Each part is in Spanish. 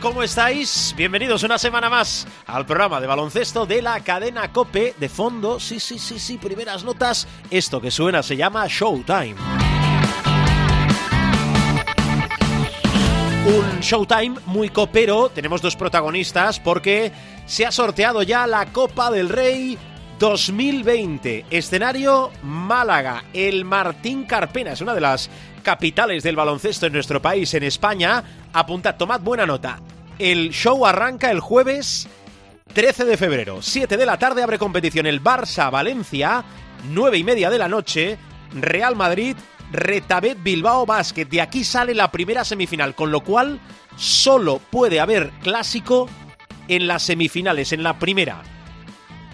¿Cómo estáis? Bienvenidos una semana más al programa de baloncesto de la cadena Cope de fondo. Sí, sí, sí, sí, primeras notas. Esto que suena se llama Showtime. Un Showtime muy copero. Tenemos dos protagonistas porque se ha sorteado ya la Copa del Rey 2020. Escenario Málaga. El Martín Carpena es una de las capitales del baloncesto en nuestro país, en España. Apuntad, tomad buena nota. El show arranca el jueves 13 de febrero. 7 de la tarde abre competición el Barça-Valencia. 9 y media de la noche. Real Madrid. Retabet Bilbao Basket. De aquí sale la primera semifinal, con lo cual solo puede haber clásico en las semifinales, en la primera.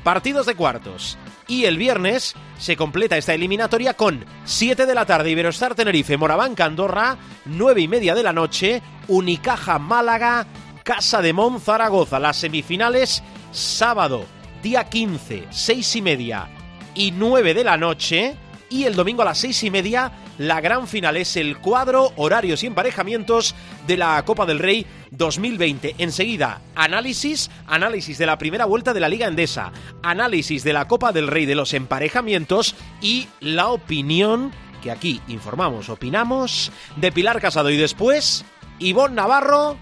Partidos de cuartos. Y el viernes se completa esta eliminatoria con 7 de la tarde Iberostar Tenerife, Morabanca Andorra, 9 y media de la noche, Unicaja Málaga, Casa de Mon Zaragoza. Las semifinales sábado, día 15, 6 y media y 9 de la noche. Y el domingo a las seis y media, la gran final es el cuadro, horarios y emparejamientos de la Copa del Rey 2020. Enseguida, análisis, análisis de la primera vuelta de la Liga Endesa, análisis de la Copa del Rey de los emparejamientos y la opinión, que aquí informamos, opinamos, de Pilar Casado. Y después, Ivonne Navarro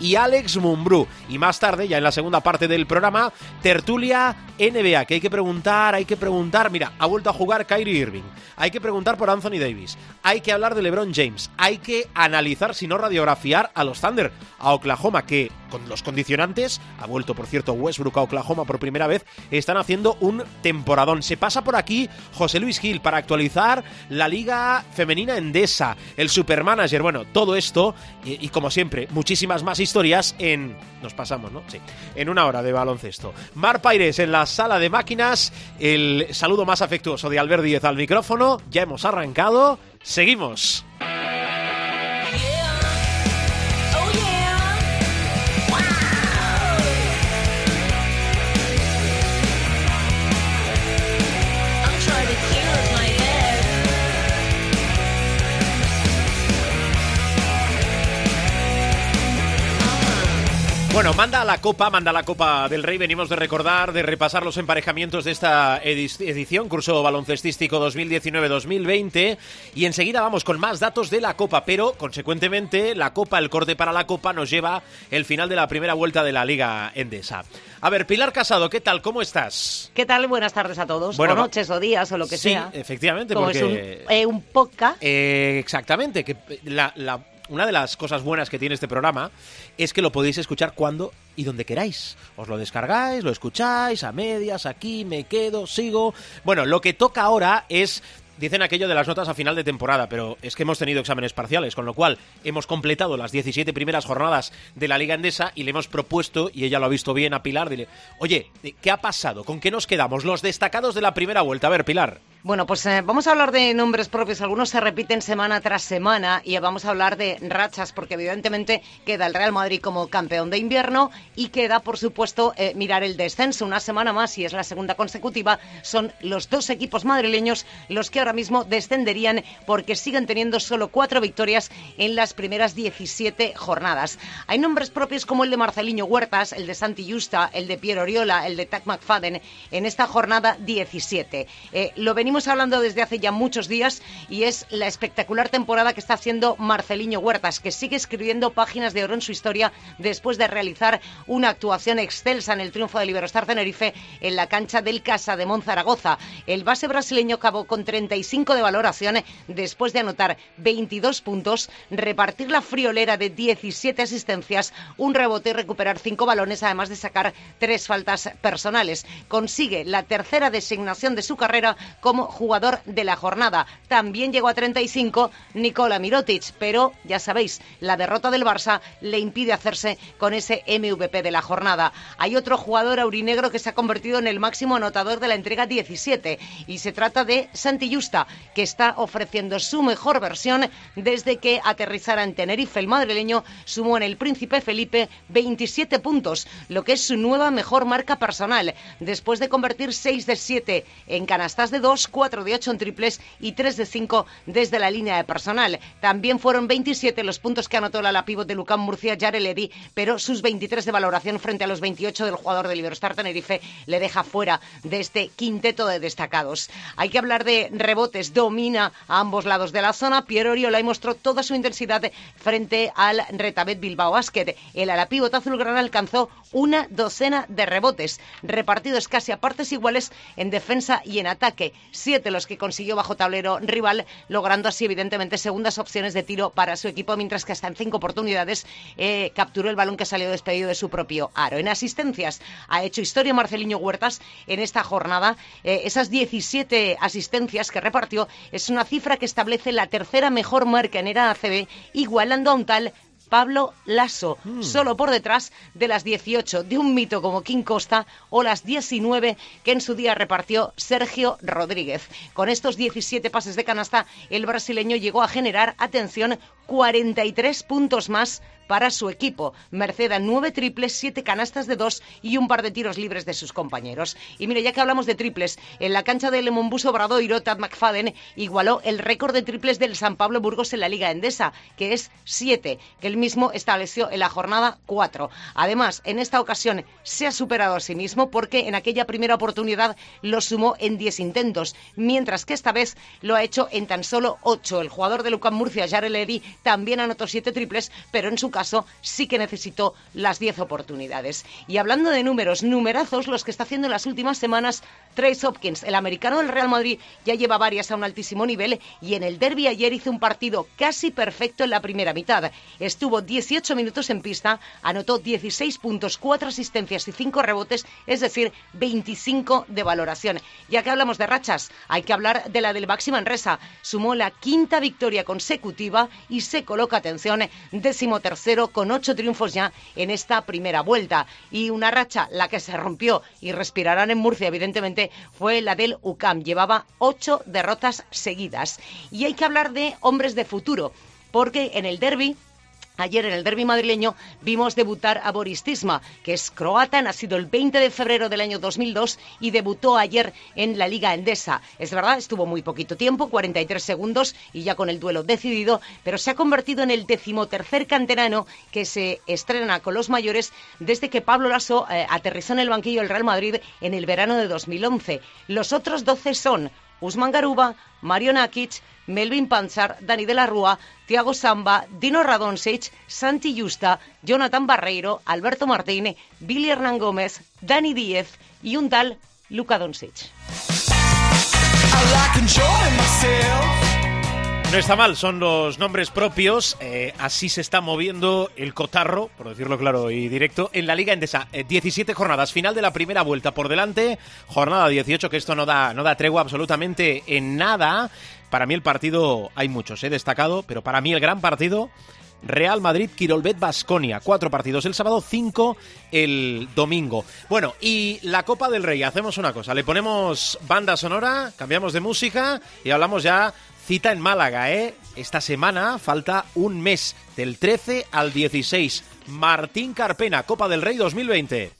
y Alex Mumbrú. Y más tarde, ya en la segunda parte del programa, tertulia NBA, que hay que preguntar, hay que preguntar. Mira, ha vuelto a jugar Kyrie Irving. Hay que preguntar por Anthony Davis. Hay que hablar de LeBron James. Hay que analizar, si no radiografiar, a los Thunder, a Oklahoma, que con los condicionantes, ha vuelto por cierto Westbrook a Oklahoma por primera vez, están haciendo un temporadón. Se pasa por aquí José Luis Gil para actualizar la Liga Femenina Endesa, el Supermanager, bueno, todo esto y, como siempre, muchísimas más historias en... Nos pasamos, ¿no? Sí, en una hora de baloncesto. Mar Paires en la sala de máquinas, el saludo más afectuoso de Albert Díez al micrófono, ya hemos arrancado, seguimos. Bueno, manda la Copa, manda la Copa del Rey. Venimos de recordar, de repasar los emparejamientos de esta edición, curso baloncestístico 2019-2020. Y enseguida vamos con más datos de la Copa, pero consecuentemente la Copa, el corte para la Copa nos lleva el final de la primera vuelta de la Liga Endesa. A ver, Pilar Casado, ¿qué tal? ¿Cómo estás? ¿Qué tal? Buenas tardes a todos. Bueno, o noches o días o lo que sí, sea. efectivamente, Como porque... es un, eh, un podcast. Eh, exactamente, que la, la, una de las cosas buenas que tiene este programa es que lo podéis escuchar cuando y donde queráis. Os lo descargáis, lo escucháis a medias, aquí me quedo, sigo. Bueno, lo que toca ahora es Dicen aquello de las notas a final de temporada, pero es que hemos tenido exámenes parciales, con lo cual hemos completado las 17 primeras jornadas de la Liga Endesa y le hemos propuesto, y ella lo ha visto bien a Pilar, dile, oye, ¿qué ha pasado? ¿Con qué nos quedamos? Los destacados de la primera vuelta. A ver, Pilar. Bueno, pues eh, vamos a hablar de nombres propios. Algunos se repiten semana tras semana y vamos a hablar de rachas, porque evidentemente queda el Real Madrid como campeón de invierno y queda, por supuesto, eh, mirar el descenso. Una semana más y es la segunda consecutiva. Son los dos equipos madrileños los que ahora mismo descenderían porque siguen teniendo solo cuatro victorias en las primeras 17 jornadas. Hay nombres propios como el de Marceliño Huertas, el de Santi Justa, el de Pierre Oriola, el de Tac McFadden en esta jornada 17. Eh, lo venimos hablando desde hace ya muchos días y es la espectacular temporada que está haciendo Marceliño Huertas, que sigue escribiendo páginas de oro en su historia después de realizar una actuación excelsa en el triunfo del Iberostar Tenerife en la cancha del Casa de Monzaragoza. El base brasileño acabó con 35 de valoración después de anotar 22 puntos, repartir la friolera de 17 asistencias, un rebote y recuperar 5 balones, además de sacar tres faltas personales. Consigue la tercera designación de su carrera como jugador de la jornada. También llegó a 35 Nikola Mirotic, pero ya sabéis, la derrota del Barça le impide hacerse con ese MVP de la jornada. Hay otro jugador aurinegro que se ha convertido en el máximo anotador de la entrega 17 y se trata de Santi Justa, que está ofreciendo su mejor versión desde que aterrizara en Tenerife. El madrileño sumó en el Príncipe Felipe 27 puntos, lo que es su nueva mejor marca personal, después de convertir 6 de 7 en canastas de 2, 4 de 8 en triples y 3 de 5 desde la línea de personal. También fueron 27 los puntos que anotó la, la pívot de Lucán Murcia, Jarel pero sus 23 de valoración frente a los 28 del jugador del Iberostar Tenerife le deja fuera de este quinteto de destacados. Hay que hablar de rebotes, domina a ambos lados de la zona. Pierre Oriola mostró toda su intensidad frente al Retabet Bilbao Basket. El ala pívot azulgrana alcanzó una docena de rebotes, repartidos casi a partes iguales en defensa y en ataque. Siete los que consiguió bajo tablero rival, logrando así evidentemente segundas opciones de tiro para su equipo, mientras que hasta en cinco oportunidades eh, capturó el balón que salió despedido de su propio aro. En asistencias ha hecho historia Marceliño Huertas en esta jornada. Eh, esas 17 asistencias que repartió es una cifra que establece la tercera mejor marca en era ACB, igualando a un tal Pablo Lasso, hmm. solo por detrás de las 18 de un mito como King Costa o las 19 que en su día repartió Sergio Rodríguez. Con estos 17 pases de canasta, el brasileño llegó a generar, atención, 43 puntos más para su equipo, merced a nueve triples, siete canastas de dos y un par de tiros libres de sus compañeros. Y mire, ya que hablamos de triples, en la cancha del Monbus Obradoiro, Tad McFadden igualó el récord de triples del San Pablo Burgos en la Liga Endesa, que es siete, que él mismo estableció en la jornada cuatro. Además, en esta ocasión se ha superado a sí mismo porque en aquella primera oportunidad lo sumó en diez intentos, mientras que esta vez lo ha hecho en tan solo ocho. El jugador de Lucan Murcia, Jarel Eddy, también anotó siete triples, pero en su caso sí que necesitó las 10 oportunidades. Y hablando de números, numerazos los que está haciendo en las últimas semanas Trace Hopkins, el americano del Real Madrid, ya lleva varias a un altísimo nivel y en el derby ayer hizo un partido casi perfecto en la primera mitad. Estuvo 18 minutos en pista, anotó 16 puntos, 4 asistencias y 5 rebotes, es decir, 25 de valoración. Ya que hablamos de rachas, hay que hablar de la del Baxi Manresa. Sumó la quinta victoria consecutiva y se coloca, atención, décimo tercero con ocho triunfos ya en esta primera vuelta. Y una racha, la que se rompió y respirarán en Murcia, evidentemente, fue la del UCAM. Llevaba ocho derrotas seguidas. Y hay que hablar de hombres de futuro, porque en el derby Ayer en el derby madrileño vimos debutar a Boris Tisma, que es croata, nacido el 20 de febrero del año 2002 y debutó ayer en la Liga Endesa. Es verdad, estuvo muy poquito tiempo, 43 segundos y ya con el duelo decidido, pero se ha convertido en el decimotercer canterano que se estrena con los mayores desde que Pablo Lasso eh, aterrizó en el banquillo del Real Madrid en el verano de 2011. Los otros 12 son Usman Garuba, Mario Nakic, Melvin Panchar, Dani de la Rúa, Tiago Samba, Dino Radonsic, Santi Justa, Jonathan Barreiro, Alberto Martínez, Billy Hernán Gómez, Dani Díez y un tal Luca Doncic. No está mal, son los nombres propios. Eh, así se está moviendo el cotarro, por decirlo claro y directo, en la Liga Endesa. 17 eh, jornadas, final de la primera vuelta por delante. Jornada 18, que esto no da, no da tregua absolutamente en nada. Para mí el partido, hay muchos, he destacado, pero para mí el gran partido Real Madrid, Quirolbet, Basconia. Cuatro partidos el sábado, cinco el domingo. Bueno, y la Copa del Rey, hacemos una cosa, le ponemos banda sonora, cambiamos de música y hablamos ya cita en Málaga, ¿eh? Esta semana falta un mes, del 13 al 16. Martín Carpena, Copa del Rey 2020.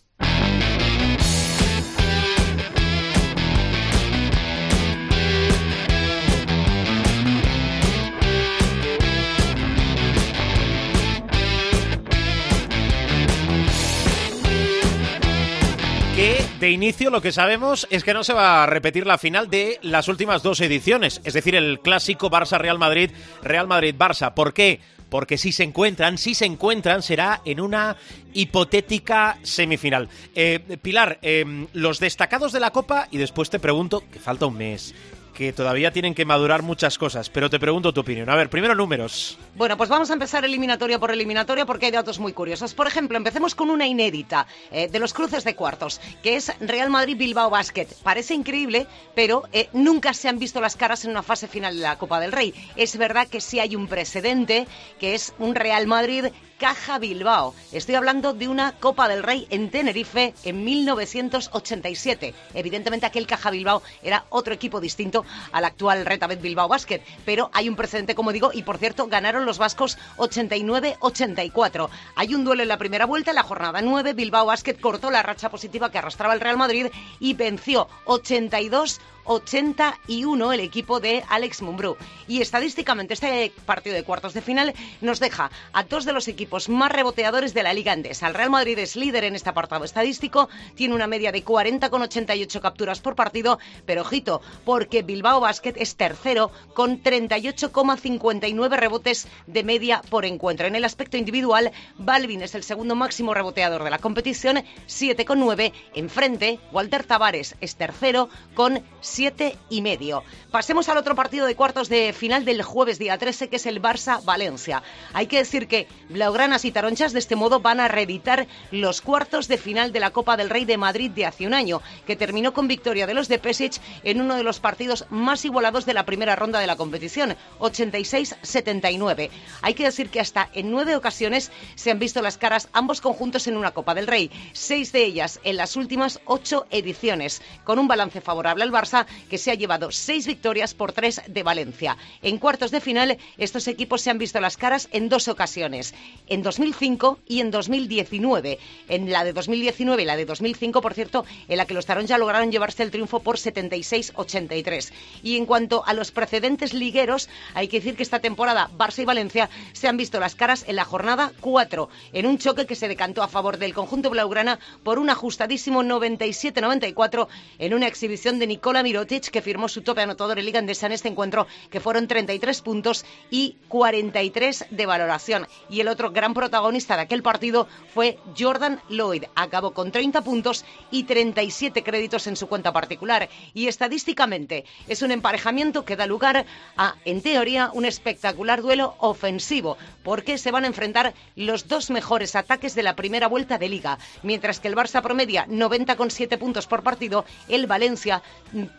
De inicio lo que sabemos es que no se va a repetir la final de las últimas dos ediciones, es decir, el clásico Barça-Real Madrid, Real Madrid-Barça. ¿Por qué? Porque si se encuentran, si se encuentran, será en una hipotética semifinal. Eh, Pilar, em, los destacados de la Copa, y después te pregunto, que falta un mes, que todavía tienen que madurar muchas cosas, pero te pregunto tu opinión. A ver, primero números. Bueno, pues vamos a empezar eliminatoria por eliminatoria porque hay datos muy curiosos. Por ejemplo, empecemos con una inédita eh, de los cruces de cuartos, que es Real Madrid-Bilbao Basket. Parece increíble, pero eh, nunca se han visto las caras en una fase final de la Copa del Rey. Es verdad que sí hay un precedente, que es un Real Madrid Caja Bilbao. Estoy hablando de una Copa del Rey en Tenerife en 1987. Evidentemente aquel Caja Bilbao era otro equipo distinto al actual Retabet Bilbao Basket, pero hay un precedente, como digo, y por cierto ganaron los vascos 89-84. Hay un duelo en la primera vuelta, en la jornada 9, Bilbao Basket cortó la racha positiva que arrastraba el Real Madrid y venció 82 81 el equipo de Alex Mumbrú. Y estadísticamente este partido de cuartos de final nos deja a dos de los equipos más reboteadores de la Liga Andesa. El Real Madrid es líder en este apartado estadístico, tiene una media de 40,88 capturas por partido, pero ojito, porque Bilbao Basket es tercero con 38,59 rebotes de media por encuentro. En el aspecto individual, Balvin es el segundo máximo reboteador de la competición, 7,9. Enfrente, Walter Tavares es tercero con siete y medio. Pasemos al otro partido de cuartos de final del jueves día 13, que es el Barça-Valencia. Hay que decir que Blaugranas y Taronchas de este modo van a reeditar los cuartos de final de la Copa del Rey de Madrid de hace un año, que terminó con victoria de los de Pesic en uno de los partidos más igualados de la primera ronda de la competición, 86-79. Hay que decir que hasta en nueve ocasiones se han visto las caras ambos conjuntos en una Copa del Rey, seis de ellas en las últimas ocho ediciones, con un balance favorable al Barça que se ha llevado seis victorias por tres de Valencia. En cuartos de final, estos equipos se han visto las caras en dos ocasiones, en 2005 y en 2019. En la de 2019 y la de 2005, por cierto, en la que los Tarón ya lograron llevarse el triunfo por 76-83. Y en cuanto a los precedentes ligueros, hay que decir que esta temporada Barça y Valencia se han visto las caras en la jornada 4, en un choque que se decantó a favor del conjunto blaugrana por un ajustadísimo 97-94 en una exhibición de Nicola Mirotic, que firmó su tope anotador en Liga Andesa en este encuentro, que fueron 33 puntos y 43 de valoración. Y el otro gran protagonista de aquel partido fue Jordan Lloyd. Acabó con 30 puntos y 37 créditos en su cuenta particular. Y estadísticamente es un emparejamiento que da lugar a, en teoría, un espectacular duelo ofensivo, porque se van a enfrentar los dos mejores ataques de la primera vuelta de liga. Mientras que el Barça promedia 90,7 puntos por partido, el Valencia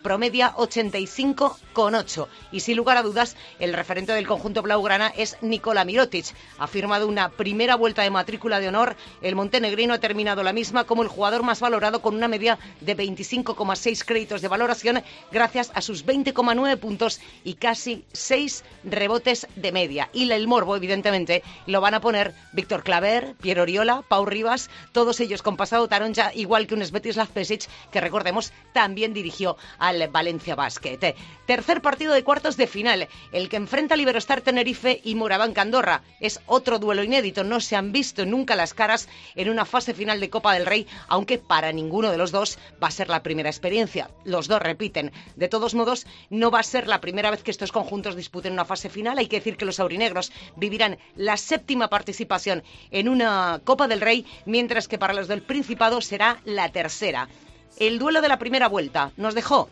promedia 85,8. Y sin lugar a dudas, el referente del conjunto blaugrana es Nikola Mirotic. Ha firmado una primera vuelta de matrícula de honor. El montenegrino ha terminado la misma como el jugador más valorado con una media de 25,6 créditos de valoración gracias a sus 20,9 puntos y casi 6 rebotes de media. Y el morbo, evidentemente, lo van a poner Víctor Claver, Piero Oriola, Pau Rivas, todos ellos con pasado taronja, igual que un Svetislav Pesic, que recordemos también dirigió al Valencia Basket. Tercer partido de cuartos de final, el que enfrenta a Liberostar Tenerife y Morabanca Andorra. Es otro duelo inédito, no se han visto nunca las caras en una fase final de Copa del Rey, aunque para ninguno de los dos va a ser la primera experiencia. Los dos repiten. De todos modos, no va a ser la primera vez que estos conjuntos disputen una fase final. Hay que decir que los aurinegros vivirán la séptima participación en una Copa del Rey, mientras que para los del Principado será la tercera el duelo de la primera vuelta. Nos dejó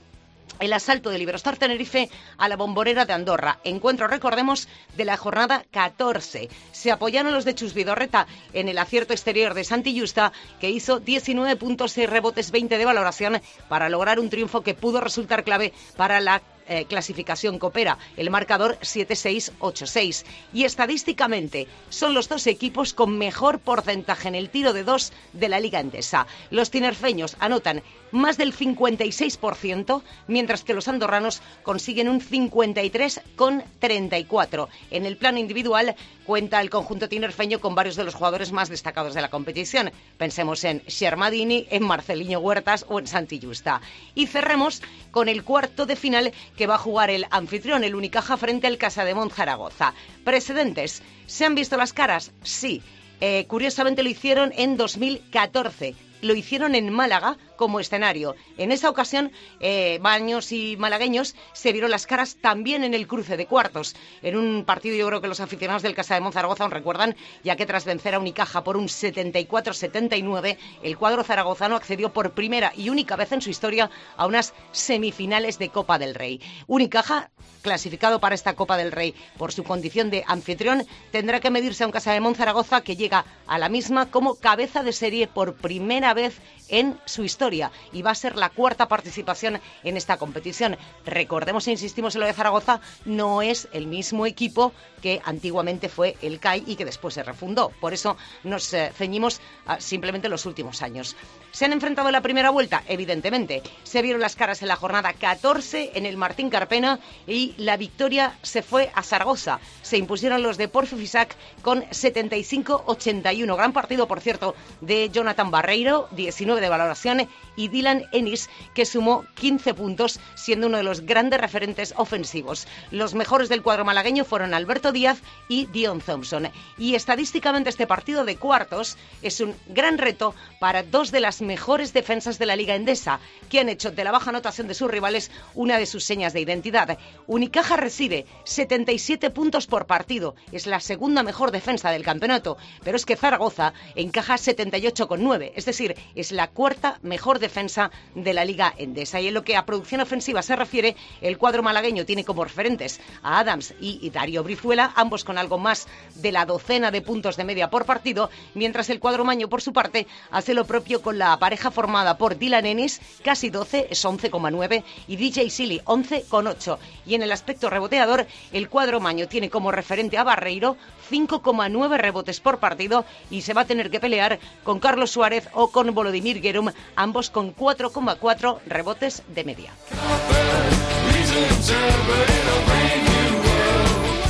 el asalto de Liberostar Tenerife a la bomborera de Andorra. Encuentro, recordemos, de la jornada 14. Se apoyaron los de Chus Vidorreta en el acierto exterior de Santi Justa, que hizo 19 puntos y rebotes 20 de valoración para lograr un triunfo que pudo resultar clave para la eh, clasificación coopera, el marcador 7-6-8-6. Y estadísticamente son los dos equipos con mejor porcentaje en el tiro de dos de la Liga Endesa. Los tinerfeños anotan más del 56%, mientras que los andorranos consiguen un 53,34. En el plano individual cuenta el conjunto tinerfeño con varios de los jugadores más destacados de la competición. Pensemos en Shermadini, en Marcelinho Huertas o en Santi Justa. Y cerremos con el cuarto de final que va a jugar el anfitrión, el Unicaja, frente al Casa de Zaragoza. Precedentes. ¿Se han visto las caras? Sí. Eh, curiosamente lo hicieron en 2014. Lo hicieron en Málaga como escenario. En esa ocasión, eh, baños y malagueños se vieron las caras también en el cruce de cuartos. En un partido, yo creo que los aficionados del Casa de Monzaragoza aún recuerdan, ya que tras vencer a Unicaja por un 74-79, el cuadro zaragozano accedió por primera y única vez en su historia a unas semifinales de Copa del Rey. Unicaja, clasificado para esta Copa del Rey por su condición de anfitrión, tendrá que medirse a un Casa de Monzaragoza que llega a la misma como cabeza de serie por primera vez en su historia y va a ser la cuarta participación en esta competición. Recordemos e insistimos en lo de Zaragoza, no es el mismo equipo que antiguamente fue el CAI y que después se refundó. Por eso nos eh, ceñimos a simplemente los últimos años. ¿Se han enfrentado en la primera vuelta? Evidentemente. Se vieron las caras en la jornada 14 en el Martín Carpena y la victoria se fue a Zaragoza. Se impusieron los de Porfi Fisac con 75-81. Gran partido, por cierto, de Jonathan Barreiro, 19 de valoración, y Dylan Ennis, que sumó 15 puntos, siendo uno de los grandes referentes ofensivos. Los mejores del cuadro malagueño fueron Alberto Díaz y Dion Thompson. Y estadísticamente este partido de cuartos es un gran reto para dos de las mejores defensas de la Liga Endesa, que han hecho de la baja anotación de sus rivales una de sus señas de identidad. Unicaja recibe 77 puntos por partido, es la segunda mejor defensa del campeonato, pero es que Zaragoza encaja 78,9, es decir, es la cuarta mejor defensa de la Liga Endesa. Y en lo que a producción ofensiva se refiere, el cuadro malagueño tiene como referentes a Adams y Darío Brizuela, ambos con algo más de la docena de puntos de media por partido, mientras el cuadro maño, por su parte, hace lo propio con la pareja formada por Dylan Ennis, casi 12, es 11,9, y DJ Silly, 11,8. Y en el aspecto reboteador, el cuadro maño tiene como referente a Barreiro, 5,9 rebotes por partido, y se va a tener que pelear con Carlos Suárez o con Volodymyr Gerum, ambos con 4,4 rebotes de media.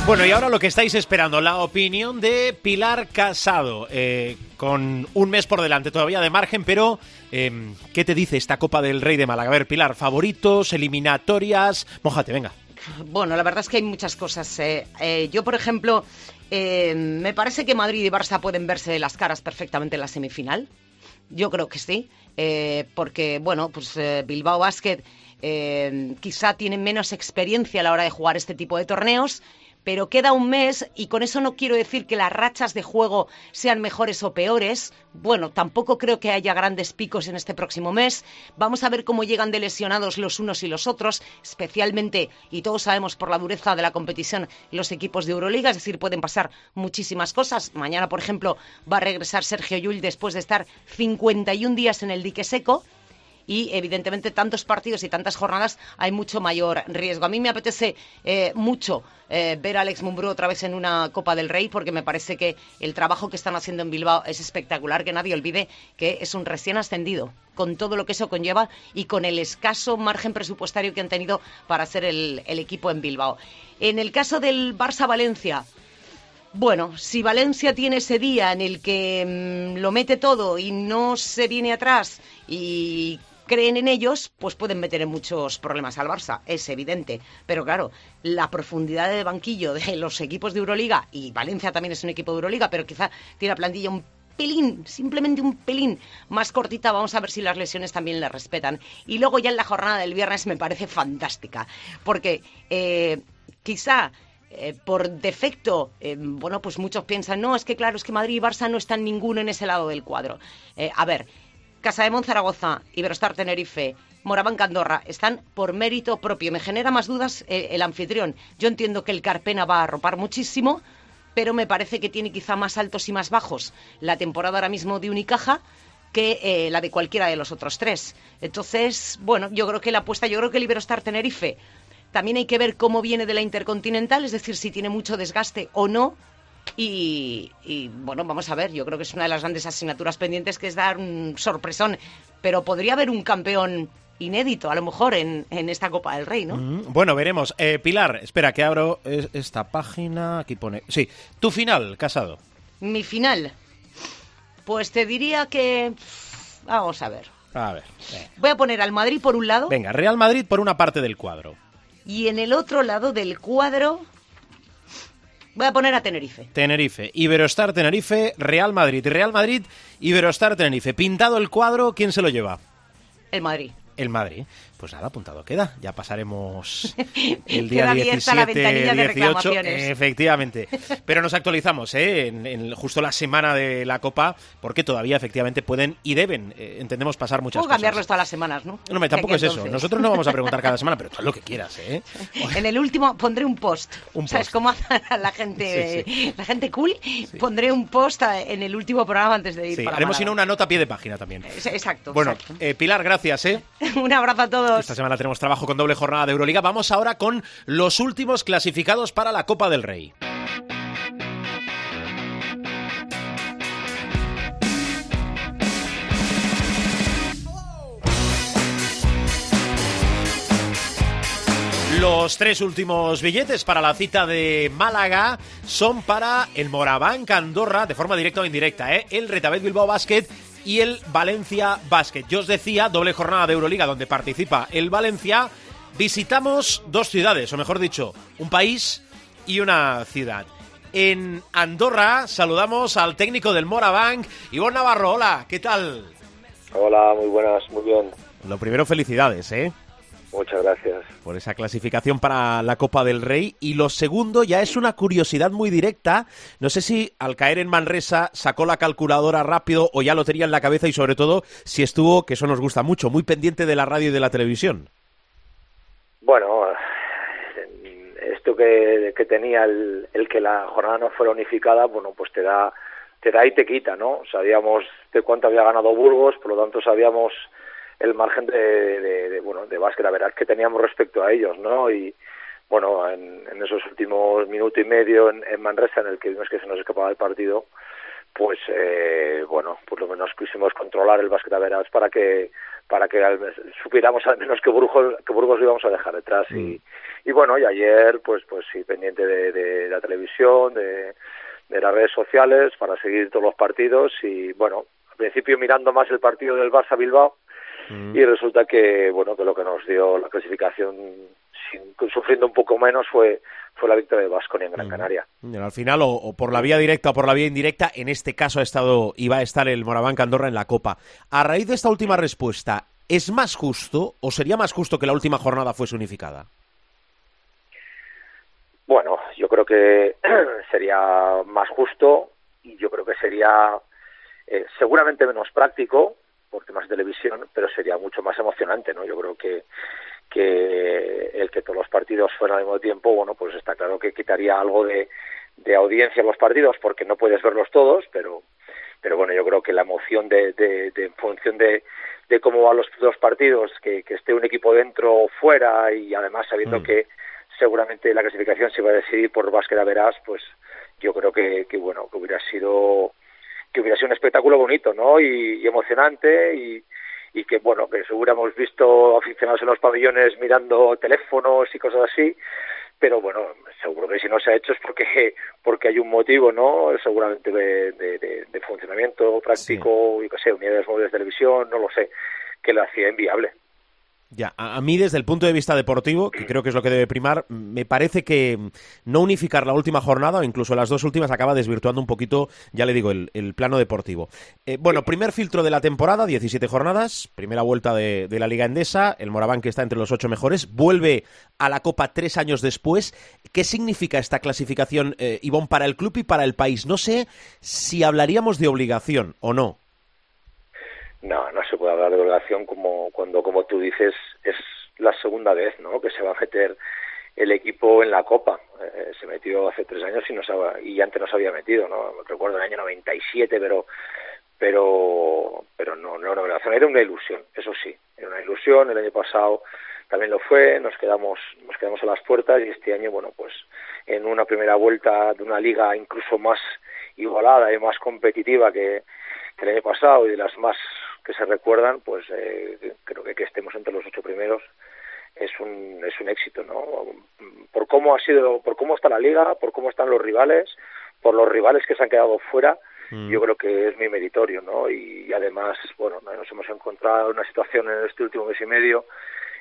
Bueno, y ahora lo que estáis esperando, la opinión de Pilar Casado, eh, con un mes por delante todavía de margen, pero eh, ¿qué te dice esta Copa del Rey de Málaga? A ver, Pilar, favoritos, eliminatorias, mojate, venga. Bueno, la verdad es que hay muchas cosas. eh. Eh, yo, por ejemplo, eh, me parece que Madrid y Barça pueden verse las caras perfectamente en la semifinal. Yo creo que sí, eh, porque, bueno, pues eh, Bilbao Basket eh, quizá tiene menos experiencia a la hora de jugar este tipo de torneos, pero queda un mes y con eso no quiero decir que las rachas de juego sean mejores o peores. Bueno, tampoco creo que haya grandes picos en este próximo mes. Vamos a ver cómo llegan de lesionados los unos y los otros, especialmente, y todos sabemos por la dureza de la competición, los equipos de Euroliga, es decir, pueden pasar muchísimas cosas. Mañana, por ejemplo, va a regresar Sergio Llull después de estar 51 días en el dique seco y evidentemente tantos partidos y tantas jornadas hay mucho mayor riesgo. A mí me apetece eh, mucho eh, ver a Alex Mumbrú otra vez en una Copa del Rey porque me parece que el trabajo que están haciendo en Bilbao es espectacular, que nadie olvide que es un recién ascendido con todo lo que eso conlleva y con el escaso margen presupuestario que han tenido para hacer el, equipo en Bilbao. En el caso del Barça-Valencia, bueno, si Valencia tiene ese día en el que mm, lo mete todo y no se viene atrás y creen en ellos, pues pueden meter en muchos problemas al Barça, es evidente. Pero claro, la profundidad de banquillo de los equipos de Euroliga, y Valencia también es un equipo de Euroliga, pero quizá tiene la plantilla un pelín, simplemente un pelín más cortita. Vamos a ver si las lesiones también le respetan. Y luego ya en la jornada del viernes me parece fantástica, porque eh, quizá eh, por defecto, eh, bueno, pues muchos piensan, no, es que claro, es que Madrid y Barça no están ninguno en ese lado del cuadro. A ver, Casa de Zaragoza, Iberostar Tenerife, Moraván Andorra están por mérito propio. Me genera más dudas eh, el anfitrión. Yo entiendo que el Carpena va a arropar muchísimo, pero me parece que tiene quizá más altos y más bajos la temporada ahora mismo de Unicaja que eh, la de cualquiera de los otros tres. Entonces, bueno, yo creo que la apuesta, yo creo que el Iberostar Tenerife también hay que ver cómo viene de la Intercontinental, es decir, si tiene mucho desgaste o no. Y, y, bueno, vamos a ver, yo creo que es una de las grandes asignaturas pendientes que es dar un sorpresón, pero podría haber un campeón inédito, a lo mejor, en, en esta Copa del Rey, ¿no? Mm, bueno, veremos. Eh, Pilar, espera, que abro es- esta página. Aquí pone. Sí, tu final, casado. Mi final, pues te diría que... Vamos a ver. A ver. Voy a poner al Madrid por un lado Venga, Real Madrid por una parte del cuadro. y en el otro lado del cuadro voy a poner a Tenerife. Tenerife, Iberostar Tenerife, Real Madrid. Real Madrid, Iberostar Tenerife. Pintado el cuadro, ¿quién se lo lleva? El Madrid el Madrid. Pues nada, apuntado queda. Ya pasaremos el día 17, 18. Efectivamente. Pero nos actualizamos, ¿eh? En, justo la semana de la Copa, porque todavía efectivamente pueden y deben, eh, entendemos, pasar muchas Puedo cambiarlo todas las semanas, ¿no? No, tampoco es eso. Nosotros no vamos a preguntar cada semana, pero todo lo que quieras, ¿eh? En el último pondré un post. Un ¿Sabes cómo hace la gente, la gente cool? Pondré un post en el último programa antes de ir. Sí, haremos sino una nota a pie de página también. Exacto. Bueno, Eh, Pilar, gracias, ¿eh? Un abrazo a todos. Esta semana tenemos trabajo con doble jornada de Euroliga. Vamos ahora con los últimos clasificados para la Copa del Rey. Los tres últimos billetes para la cita de Málaga son para el Morabanc Andorra, de forma directa o indirecta, ¿eh? el Retabet Bilbao Basket y el Valencia Basket. Yo os decía, doble jornada de Euroliga donde participa el Valencia. Visitamos dos ciudades, o mejor dicho, un país y una ciudad. En Andorra saludamos al técnico del Morabank, Ivonne Navarro. Hola, ¿qué tal? Hola, muy buenas, muy bien. Lo primero, felicidades, ¿eh? Muchas gracias. Por esa clasificación para la Copa del Rey. Y lo segundo ya es una curiosidad muy directa. No sé si al caer en Manresa sacó la calculadora rápido o ya lo tenía en la cabeza y sobre todo si estuvo, que eso nos gusta mucho, muy pendiente de la radio y de la televisión. Bueno, esto que, tenía el, el que la jornada no fuera unificada, bueno, pues te da, te da y te quita, ¿no? Sabíamos de cuánto había ganado Burgos, por lo tanto sabíamos el margen de, de, bueno de básquet, la verdad que teníamos respecto a ellos, ¿no? Y bueno, en, esos últimos minuto y medio en, Manresa, en el que vimos que se nos escapaba el partido, pues eh, bueno, por lo menos quisimos controlar el básquet a para que para que supiéramos al menos que Burgos que Burgos íbamos a dejar detrás y, mm. y bueno y ayer pues pues sí pendiente de, de la televisión de, de las redes sociales para seguir todos los partidos y bueno al principio mirando más el partido del Barça Bilbao y resulta que bueno que lo que nos dio la clasificación sufriendo un poco menos fue fue la victoria de Vasconia en Gran Canaria. al final, o, por la vía directa o por la vía indirecta, en este caso ha estado, iba a estar el Moraván Andorra en la Copa. A raíz de esta última respuesta, ¿es más justo o sería más justo que la última jornada fuese unificada? Bueno, yo creo que sería más justo y yo creo que sería eh, seguramente menos práctico, por temas de televisión, pero sería mucho más emocionante, ¿no? Yo creo que que el que todos los partidos fueran al mismo tiempo, bueno, pues está claro que quitaría algo de, de audiencia a los partidos porque no puedes verlos todos, pero pero bueno, yo creo que la emoción de, de, de en función de, de cómo van los, dos partidos, que, que esté un equipo dentro o fuera y además sabiendo mm. que seguramente la clasificación se va a decidir por básquet a verás, pues yo creo que, que bueno, que hubiera sido que hubiera sido un espectáculo bonito, ¿no? Y, emocionante y, y que, bueno, que hemos visto aficionados en los pabellones mirando teléfonos y cosas así, pero bueno, seguro que si no se ha hecho es porque porque hay un motivo, ¿no? Seguramente de, de, funcionamiento práctico, y que sé, unidades móviles de televisión, no lo sé, que lo hacía inviable. Ya, a, mí desde el punto de vista deportivo, que creo que es lo que debe primar, me parece que no unificar la última jornada o incluso las dos últimas acaba desvirtuando un poquito, ya le digo, el, plano deportivo. Eh, bueno, primer filtro de la temporada, 17 jornadas, primera vuelta de, la Liga Endesa, el Moraván que está entre los ocho mejores, vuelve a la Copa tres años después. ¿Qué significa esta clasificación, eh, Ivonne, para el club y para el país? No sé si hablaríamos de obligación o no. No, no se puede hablar de obligación como cuando, como tú dices, es la segunda vez, ¿no? Que se va a meter el equipo en la Copa. Eh, se metió hace tres años y, no y antes no se había metido, ¿no? Recuerdo el año 97, pero pero pero no, no, obligación, era una ilusión, eso sí, era una ilusión, el año pasado también lo fue, nos quedamos, nos quedamos a las puertas y este año, bueno, pues en una primera vuelta de una liga incluso más igualada y más competitiva que, que el año pasado y de las más que se recuerdan, pues eh, creo que que estemos entre los ocho primeros es un es un éxito, ¿no? Por cómo ha sido, por cómo está la liga, por cómo están los rivales, por los rivales que se han quedado fuera, mm. yo creo que es muy meritorio, ¿no? Y, además, bueno, nos hemos encontrado en una situación en este último mes y medio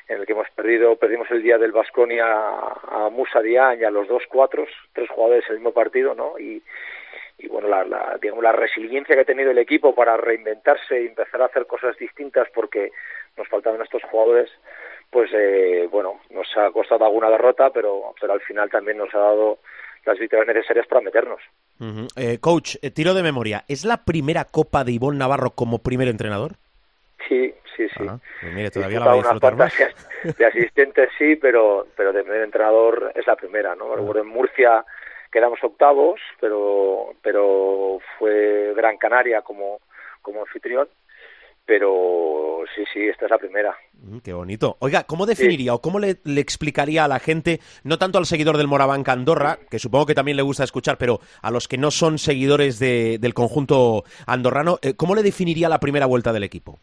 en el que hemos perdido, perdimos el día del Vasconia a, Musa Diagne y a los dos cuatros, tres jugadores el mismo partido, ¿no? Y, y bueno, la, la, digamos, la resiliencia que ha tenido el equipo para reinventarse y empezar a hacer cosas distintas porque nos faltaban estos jugadores, pues eh, bueno, nos ha costado alguna derrota, pero, pero al final también nos ha dado las victorias necesarias para meternos. eh, coach, eh, tiro de memoria, ¿es la primera Copa de Ivonne Navarro como primer entrenador? Sí, sí, sí. Ah, pues mire, todavía la va a disfrutar más. De asistente sí, pero, pero de primer entrenador es la primera, ¿no? Recuerdo en Murcia quedamos octavos, pero, pero fue Gran Canaria como, como anfitrión pero sí, sí, esta es la primera. Mm, qué bonito. Oiga, ¿cómo definiría o cómo le, le, explicaría a la gente, no tanto al seguidor del Morabanca Andorra, que supongo que también le gusta escuchar, pero a los que no son seguidores de, del conjunto andorrano, eh, ¿cómo le definiría la primera vuelta del equipo?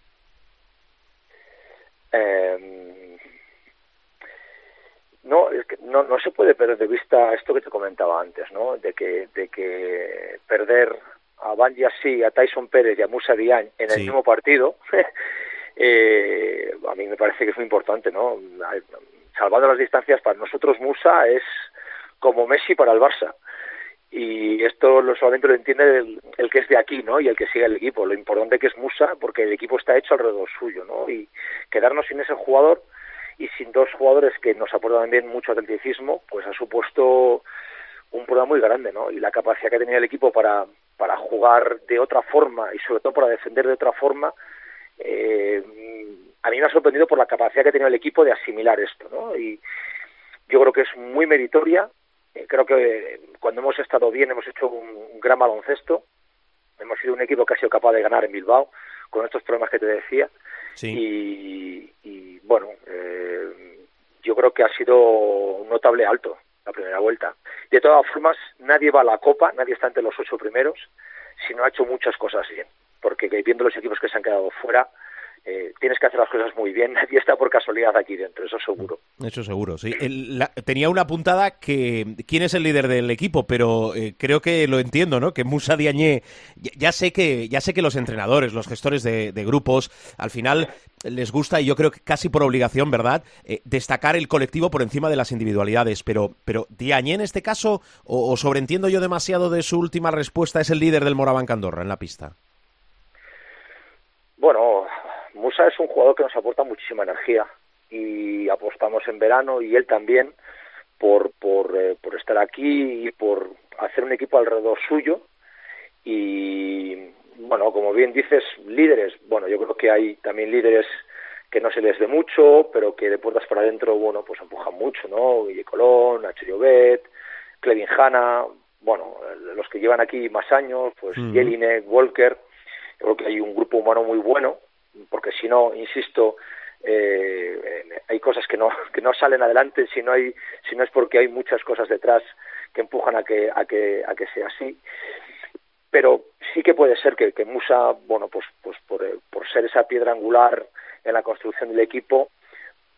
Eh, no, es que no, no se puede perder de vista esto que te comentaba antes, ¿no? De que, de que perder a Van Yassi, a Tyson Pérez y a Musa Diagne en el sí. mismo partido, eh, a mí me parece que es muy importante, ¿no? Salvando las distancias, para nosotros Musa es como Messi para el Barça. Y esto lo solamente lo entiende el, el, que es de aquí, ¿no? Y el que sigue el equipo. Lo importante que es Musa, porque el equipo está hecho alrededor suyo, ¿no? Y quedarnos sin ese jugador y sin dos jugadores que nos aportan también mucho autenticismo, pues ha supuesto un problema muy grande, ¿no? Y la capacidad que tenía el equipo para, para jugar de otra forma y sobre todo para defender de otra forma, eh, a mí me ha sorprendido por la capacidad que tenía el equipo de asimilar esto, ¿no? Y yo creo que es muy meritoria. Eh, creo que cuando hemos estado bien hemos hecho un, gran baloncesto. Hemos sido un equipo que ha sido capaz de ganar en Bilbao con estos problemas que te decía. Y, y, bueno, eh, yo creo que ha sido un notable alto la primera vuelta. De todas formas, nadie va a la Copa, nadie está entre los ocho primeros, si no ha hecho muchas cosas bien. Porque viendo los equipos que se han quedado fuera, eh, tienes que hacer las cosas muy bien. Nadie está por casualidad aquí dentro, eso seguro. Eso seguro, sí. El, la, tenía una puntada que quién es el líder del equipo, pero eh, creo que lo entiendo, ¿no? Que Musa Diagne, ya, ya, sé que ya sé que los entrenadores, los gestores de, de, grupos, al final les gusta y yo creo que casi por obligación, ¿verdad? Eh, destacar el colectivo por encima de las individualidades, pero pero Diagne en este caso o, o sobreentiendo yo demasiado de su última respuesta es el líder del Moraván Candorra en la pista. Bueno, Musa es un jugador que nos aporta muchísima energía y apostamos en verano y él también por, por, eh, por estar aquí y por hacer un equipo alrededor suyo. Y bueno, como bien dices, líderes, bueno, yo creo que hay también líderes que no se les dé mucho, pero que de puertas para adentro, bueno, pues empujan mucho, ¿no? Guille Colón, Nacho Llobet, Clevin Hanna, bueno, los que llevan aquí más años, pues -huh. Jelinek, Walker, yo creo que hay un grupo humano muy bueno, porque si no, insisto, eh, hay cosas que no que no salen adelante si no hay si no es porque hay muchas cosas detrás que empujan a que a que a que sea así. Pero sí que puede ser que, que Musa bueno pues pues por, por ser esa piedra angular en la construcción del equipo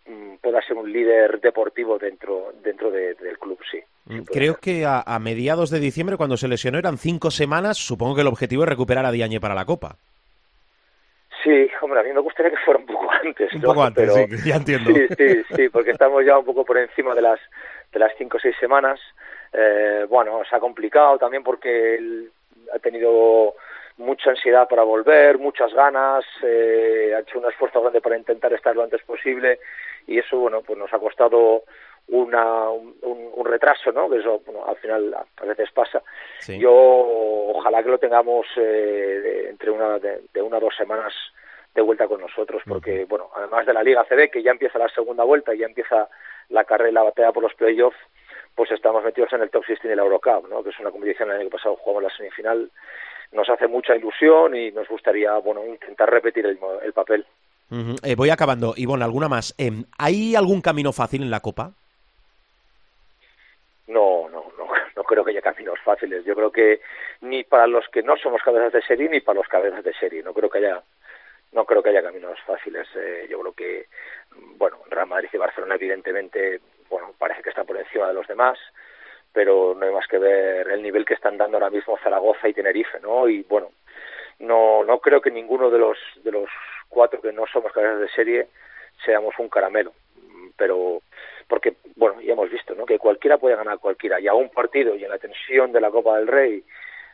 mmm, pueda ser un líder deportivo dentro dentro de, del club sí, sí creo que a, a mediados de diciembre cuando se lesionó eran cinco semanas supongo que el objetivo es recuperar a Diagne para la Copa Sí, hombre, a mí me gustaría que fuera un poco antes. Un ¿no? poco antes, Pero, sí, ya entiendo. Sí, sí, sí, porque estamos ya un poco por encima de las de las cinco o seis semanas. Eh, bueno, se ha complicado también porque él ha tenido mucha ansiedad para volver, muchas ganas, eh, ha hecho un esfuerzo grande para intentar estar lo antes posible y eso, bueno, pues nos ha costado una, un, un, retraso, ¿no? Que eso, bueno, al final a veces pasa. Sí. Yo ojalá que lo tengamos eh, de, entre una de, de, una o dos semanas de vuelta con nosotros, porque, uh -huh. bueno, además de la Liga CB, que ya empieza la segunda vuelta y ya empieza la carrera y la batalla por los playoffs, pues estamos metidos en el top 16 de la Eurocup, ¿no? Que es una competición el año pasado jugamos la semifinal. Nos hace mucha ilusión y nos gustaría, bueno, intentar repetir el, el papel. Uh -huh. eh, voy acabando. Ivonne, ¿alguna más? Eh, ¿Hay algún camino fácil en la Copa? No, no, no, no creo que haya caminos fáciles. Yo creo que ni para los que no somos cabezas de serie ni para los cabezas de serie. No creo que haya, no creo que haya caminos fáciles. Eh, yo creo que, bueno, Real Madrid y Barcelona evidentemente, bueno, parece que están por encima de los demás, pero no hay más que ver el nivel que están dando ahora mismo Zaragoza y Tenerife, ¿no? Y bueno, no, no creo que ninguno de los de los cuatro que no somos cabezas de serie seamos un caramelo, pero porque, bueno, ya hemos visto, ¿no? Que cualquiera puede ganar cualquiera, y a un partido y en la tensión de la Copa del Rey,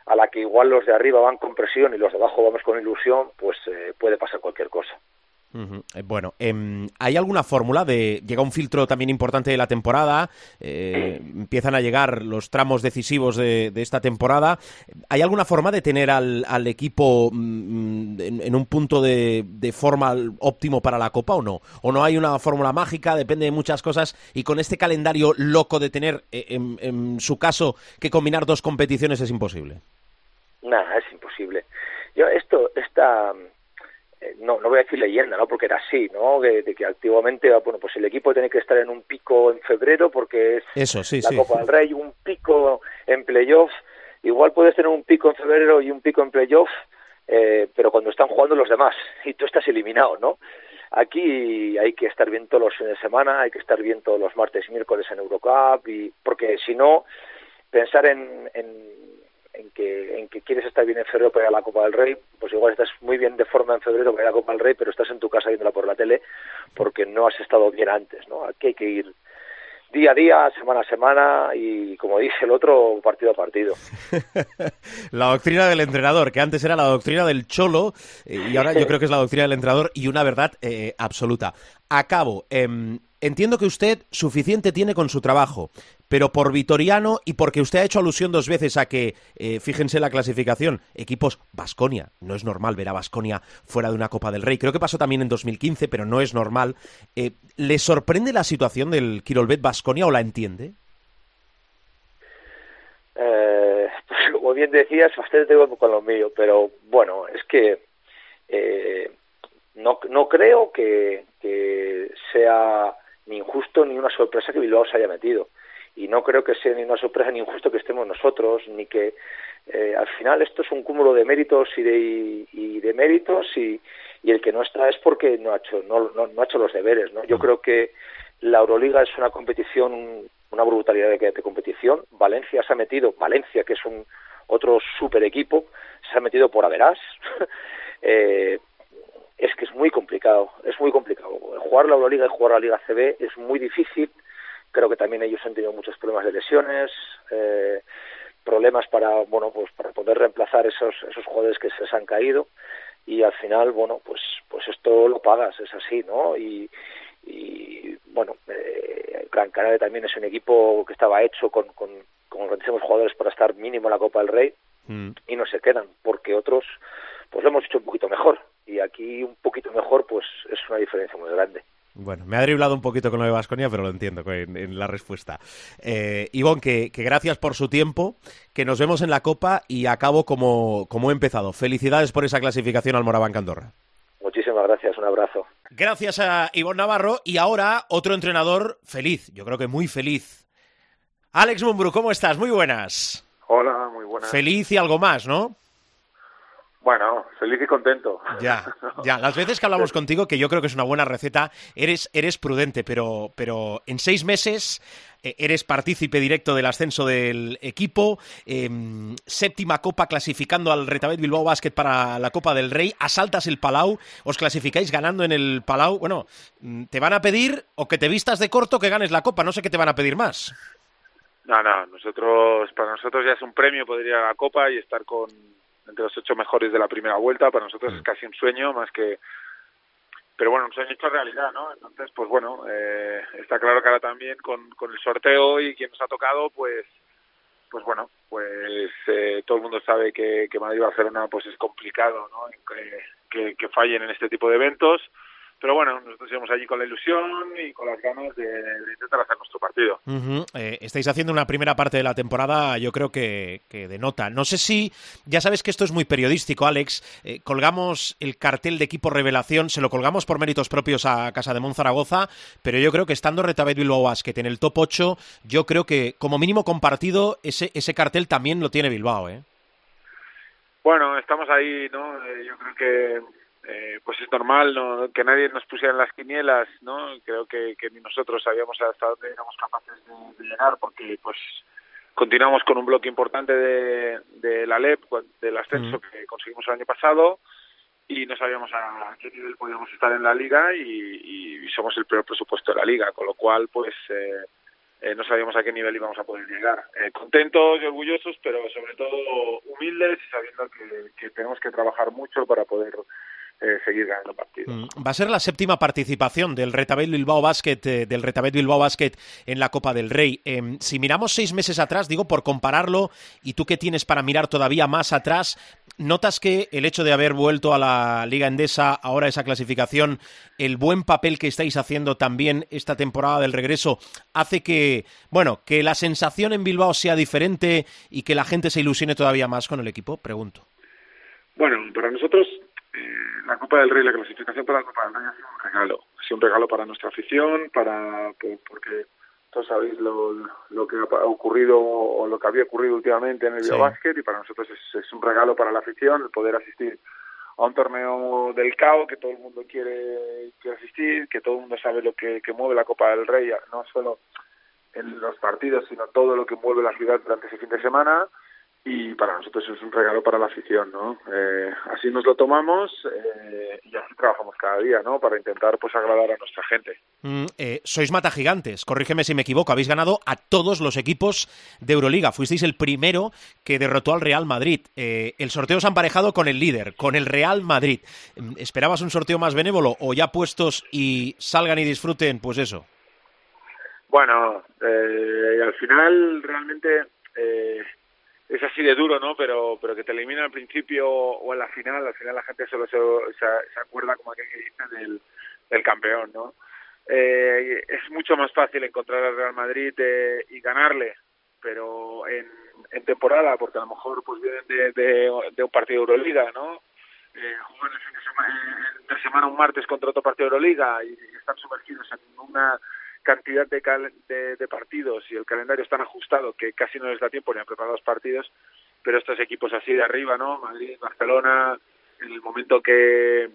a la que igual los de arriba van con presión y los de abajo vamos con ilusión, pues eh, puede pasar cualquier cosa. Eh, bueno, em, ¿hay alguna fórmula de... Llega un filtro también importante de la temporada, eh, empiezan a llegar los tramos decisivos de, esta temporada. ¿Hay alguna forma de tener al, equipo mm, en, un punto de, forma óptimo para la Copa o no? ¿O no hay una fórmula mágica? Depende de muchas cosas y con este calendario loco de tener, eh, en, su caso, que combinar dos competiciones es imposible. Nada, es imposible. Yo, esto, esta no, no voy a decir leyenda, ¿no? Porque era así, ¿no? De, que activamente, bueno, pues el equipo tiene que estar en un pico en febrero porque es Eso, sí, la Copa del Rey, un pico en playoff. Igual puedes tener un pico en febrero y un pico en playoff, eh, pero cuando están jugando los demás y tú estás eliminado, ¿no? Aquí hay que estar bien todos los fines de semana, hay que estar bien todos los martes y miércoles en Eurocup, y, porque si no, pensar en, en en que, en que quieres estar bien en febrero para ir a la Copa del Rey, pues igual estás muy bien de forma en febrero para ir a la Copa del Rey, pero estás en tu casa viéndola por la tele porque no has estado bien antes, ¿no? Aquí hay que ir día a día, semana a semana y, como dice el otro, partido a partido. la doctrina del entrenador, que antes era la doctrina del cholo eh, y ahora yo creo que es la doctrina del entrenador y una verdad eh, absoluta. Acabo. Em, entiendo que usted suficiente tiene con su trabajo, pero por Vitoriano y porque usted ha hecho alusión dos veces a que, eh, fíjense la clasificación, equipos Basconia. No es normal ver a Basconia fuera de una Copa del Rey. Creo que pasó también en 2015, pero no es normal. Eh, ¿Le sorprende la situación del Quirolbet Basconia o la entiende? Eh, pues como bien decías, bastante tengo con lo mío, pero bueno, es que no, no creo que sea ni injusto ni una sorpresa que Bilbao se haya metido y no creo que sea ni una sorpresa ni injusto que estemos nosotros, ni que eh, al final esto es un cúmulo de méritos y de, y, de méritos y, y, el que no está es porque no ha hecho, no, no, ha hecho los deberes. ¿no? Yo mm. creo que la Euroliga es una competición, una brutalidad de, de competición. Valencia se ha metido, Valencia que es un otro super equipo, se ha metido por Averas. eh, es que es muy complicado, es muy complicado. Jugar la Euroliga y jugar la Liga CB es muy difícil Creo que también ellos han tenido muchos problemas de lesiones, eh, problemas para, bueno, pues para poder reemplazar esos, esos jugadores que se les han caído y al final, bueno, pues, pues esto lo pagas, es así, ¿no? Y, y bueno, eh, Gran Canaria también es un equipo que estaba hecho con, con, con grandísimos jugadores para estar mínimo en la Copa del Rey mm. y no se quedan, porque otros, pues lo hemos hecho un poquito mejor y aquí un poquito mejor, pues es una diferencia muy grande. Bueno, me ha driblado un poquito con lo de Vasconia, pero lo entiendo en, la respuesta. Eh, Ivonne, que, gracias por su tiempo, que nos vemos en la Copa y acabo como, como he empezado. Felicidades por esa clasificación al Moraván Candorra. Muchísimas gracias, un abrazo. Gracias a Ivonne Navarro y ahora otro entrenador feliz, yo creo que muy feliz. Alex Mumbru, ¿cómo estás? Muy buenas. Hola, muy buenas. Feliz y algo más, ¿no? Bueno, feliz y contento. Ya, ya. Las veces que hablamos contigo, que yo creo que es una buena receta, eres, eres prudente, pero, pero en seis meses eh, eres partícipe directo del ascenso del equipo, em, séptima copa clasificando al Retabet Bilbao Basket para la Copa del Rey, asaltas el Palau, os clasificáis ganando en el Palau. Bueno, mm, te van a pedir o que te vistas de corto que ganes la copa, no sé qué te van a pedir más. No, no, nosotros, para nosotros ya es un premio poder ir a la copa y estar con entre los ocho mejores de la primera vuelta. Para nosotros es mm. casi un sueño, más que. Pero bueno, un sueño hecho realidad, ¿no? Entonces, pues bueno, eh, está claro que ahora también con, con el sorteo y quien nos ha tocado, pues pues bueno, pues eh, todo el mundo sabe que, que Madrid y Barcelona pues es complicado, ¿no? que, que fallen en este tipo de eventos pero bueno, nosotros íbamos allí con la ilusión y con las ganas de, intentar hacer nuestro partido. Eh, estáis haciendo una primera parte de la temporada, yo creo que, que de nota. No sé si, ya sabes que esto es muy periodístico, Alex. Eh, colgamos el cartel de equipo revelación, se lo colgamos por méritos propios a Casa de Monzaragoza, pero yo creo que estando Retabet Bilbao Basket en el top 8, yo creo que como mínimo compartido ese, ese cartel también lo tiene Bilbao, ¿eh? Bueno, estamos ahí, ¿no? Eh, yo creo que eh, pues es normal ¿no? que nadie nos pusiera en las quinielas, ¿no? Creo que, que ni nosotros sabíamos hasta dónde éramos capaces de, llegar porque pues continuamos con un bloque importante de, de la LEP, del ascenso que conseguimos el año pasado y no sabíamos a qué nivel podíamos estar en la liga y, y, somos el peor presupuesto de la liga, con lo cual pues eh, eh, no sabíamos a qué nivel íbamos a poder llegar. Eh, contentos y orgullosos, pero sobre todo humildes y sabiendo que, que tenemos que trabajar mucho para poder eh, seguir ganando partidos. Mm, va a ser la séptima participación del Retabet Bilbao Basket, eh, del Retabet Bilbao Basket en la Copa del Rey. Em, si miramos seis meses atrás, digo por compararlo, y tú que tienes para mirar todavía más atrás, ¿notas que el hecho de haber vuelto a la Liga Endesa, ahora esa clasificación, el buen papel que estáis haciendo también esta temporada del regreso, hace que, bueno, que la sensación en Bilbao sea diferente y que la gente se ilusione todavía más con el equipo? Pregunto. Bueno, para nosotros eh, la Copa del Rey, la clasificación para la Copa del Rey ha sido un regalo. Ha sido un regalo para nuestra afición, para porque todos sabéis lo, lo que ha ocurrido o lo que había ocurrido últimamente en el sí. biobásquet y para nosotros es, es, un regalo para la afición el poder asistir a un torneo del CAO que todo el mundo quiere, quiere asistir, que todo el mundo sabe lo que, que mueve la Copa del Rey, no solo en los partidos, sino todo lo que mueve la ciudad durante ese fin de semana y para nosotros es un regalo para la afición, ¿no? Eh, así nos lo tomamos eh, y así trabajamos cada día, ¿no? Para intentar pues agradar a nuestra gente. Mm, eh, sois mata gigantes, corrígeme si me equivoco, habéis ganado a todos los equipos de Euroliga, fuisteis el primero que derrotó al Real Madrid. Eh, el sorteo se ha emparejado con el líder, con el Real Madrid. Mm, ¿Esperabas un sorteo más benévolo o ya puestos y salgan y disfruten, pues eso? Bueno, eh, al final realmente eh, es así de duro, ¿no? Pero pero que te elimina al principio o en la final, al final la gente solo se, se, acuerda como aquel que dice del, del campeón, ¿no? Eh, es mucho más fácil encontrar al Real Madrid eh, y ganarle, pero en, en temporada, porque a lo mejor pues vienen de, de, de un partido de Euroliga, ¿no? Eh, juegan el fin de semana, entre semana un martes contra otro partido de Euroliga y están sumergidos en una cantidad de, cal de, partidos y el calendario es tan ajustado que casi no les da tiempo ni a preparar los partidos, pero estos equipos así de arriba, ¿no? Madrid, Barcelona, en el momento que,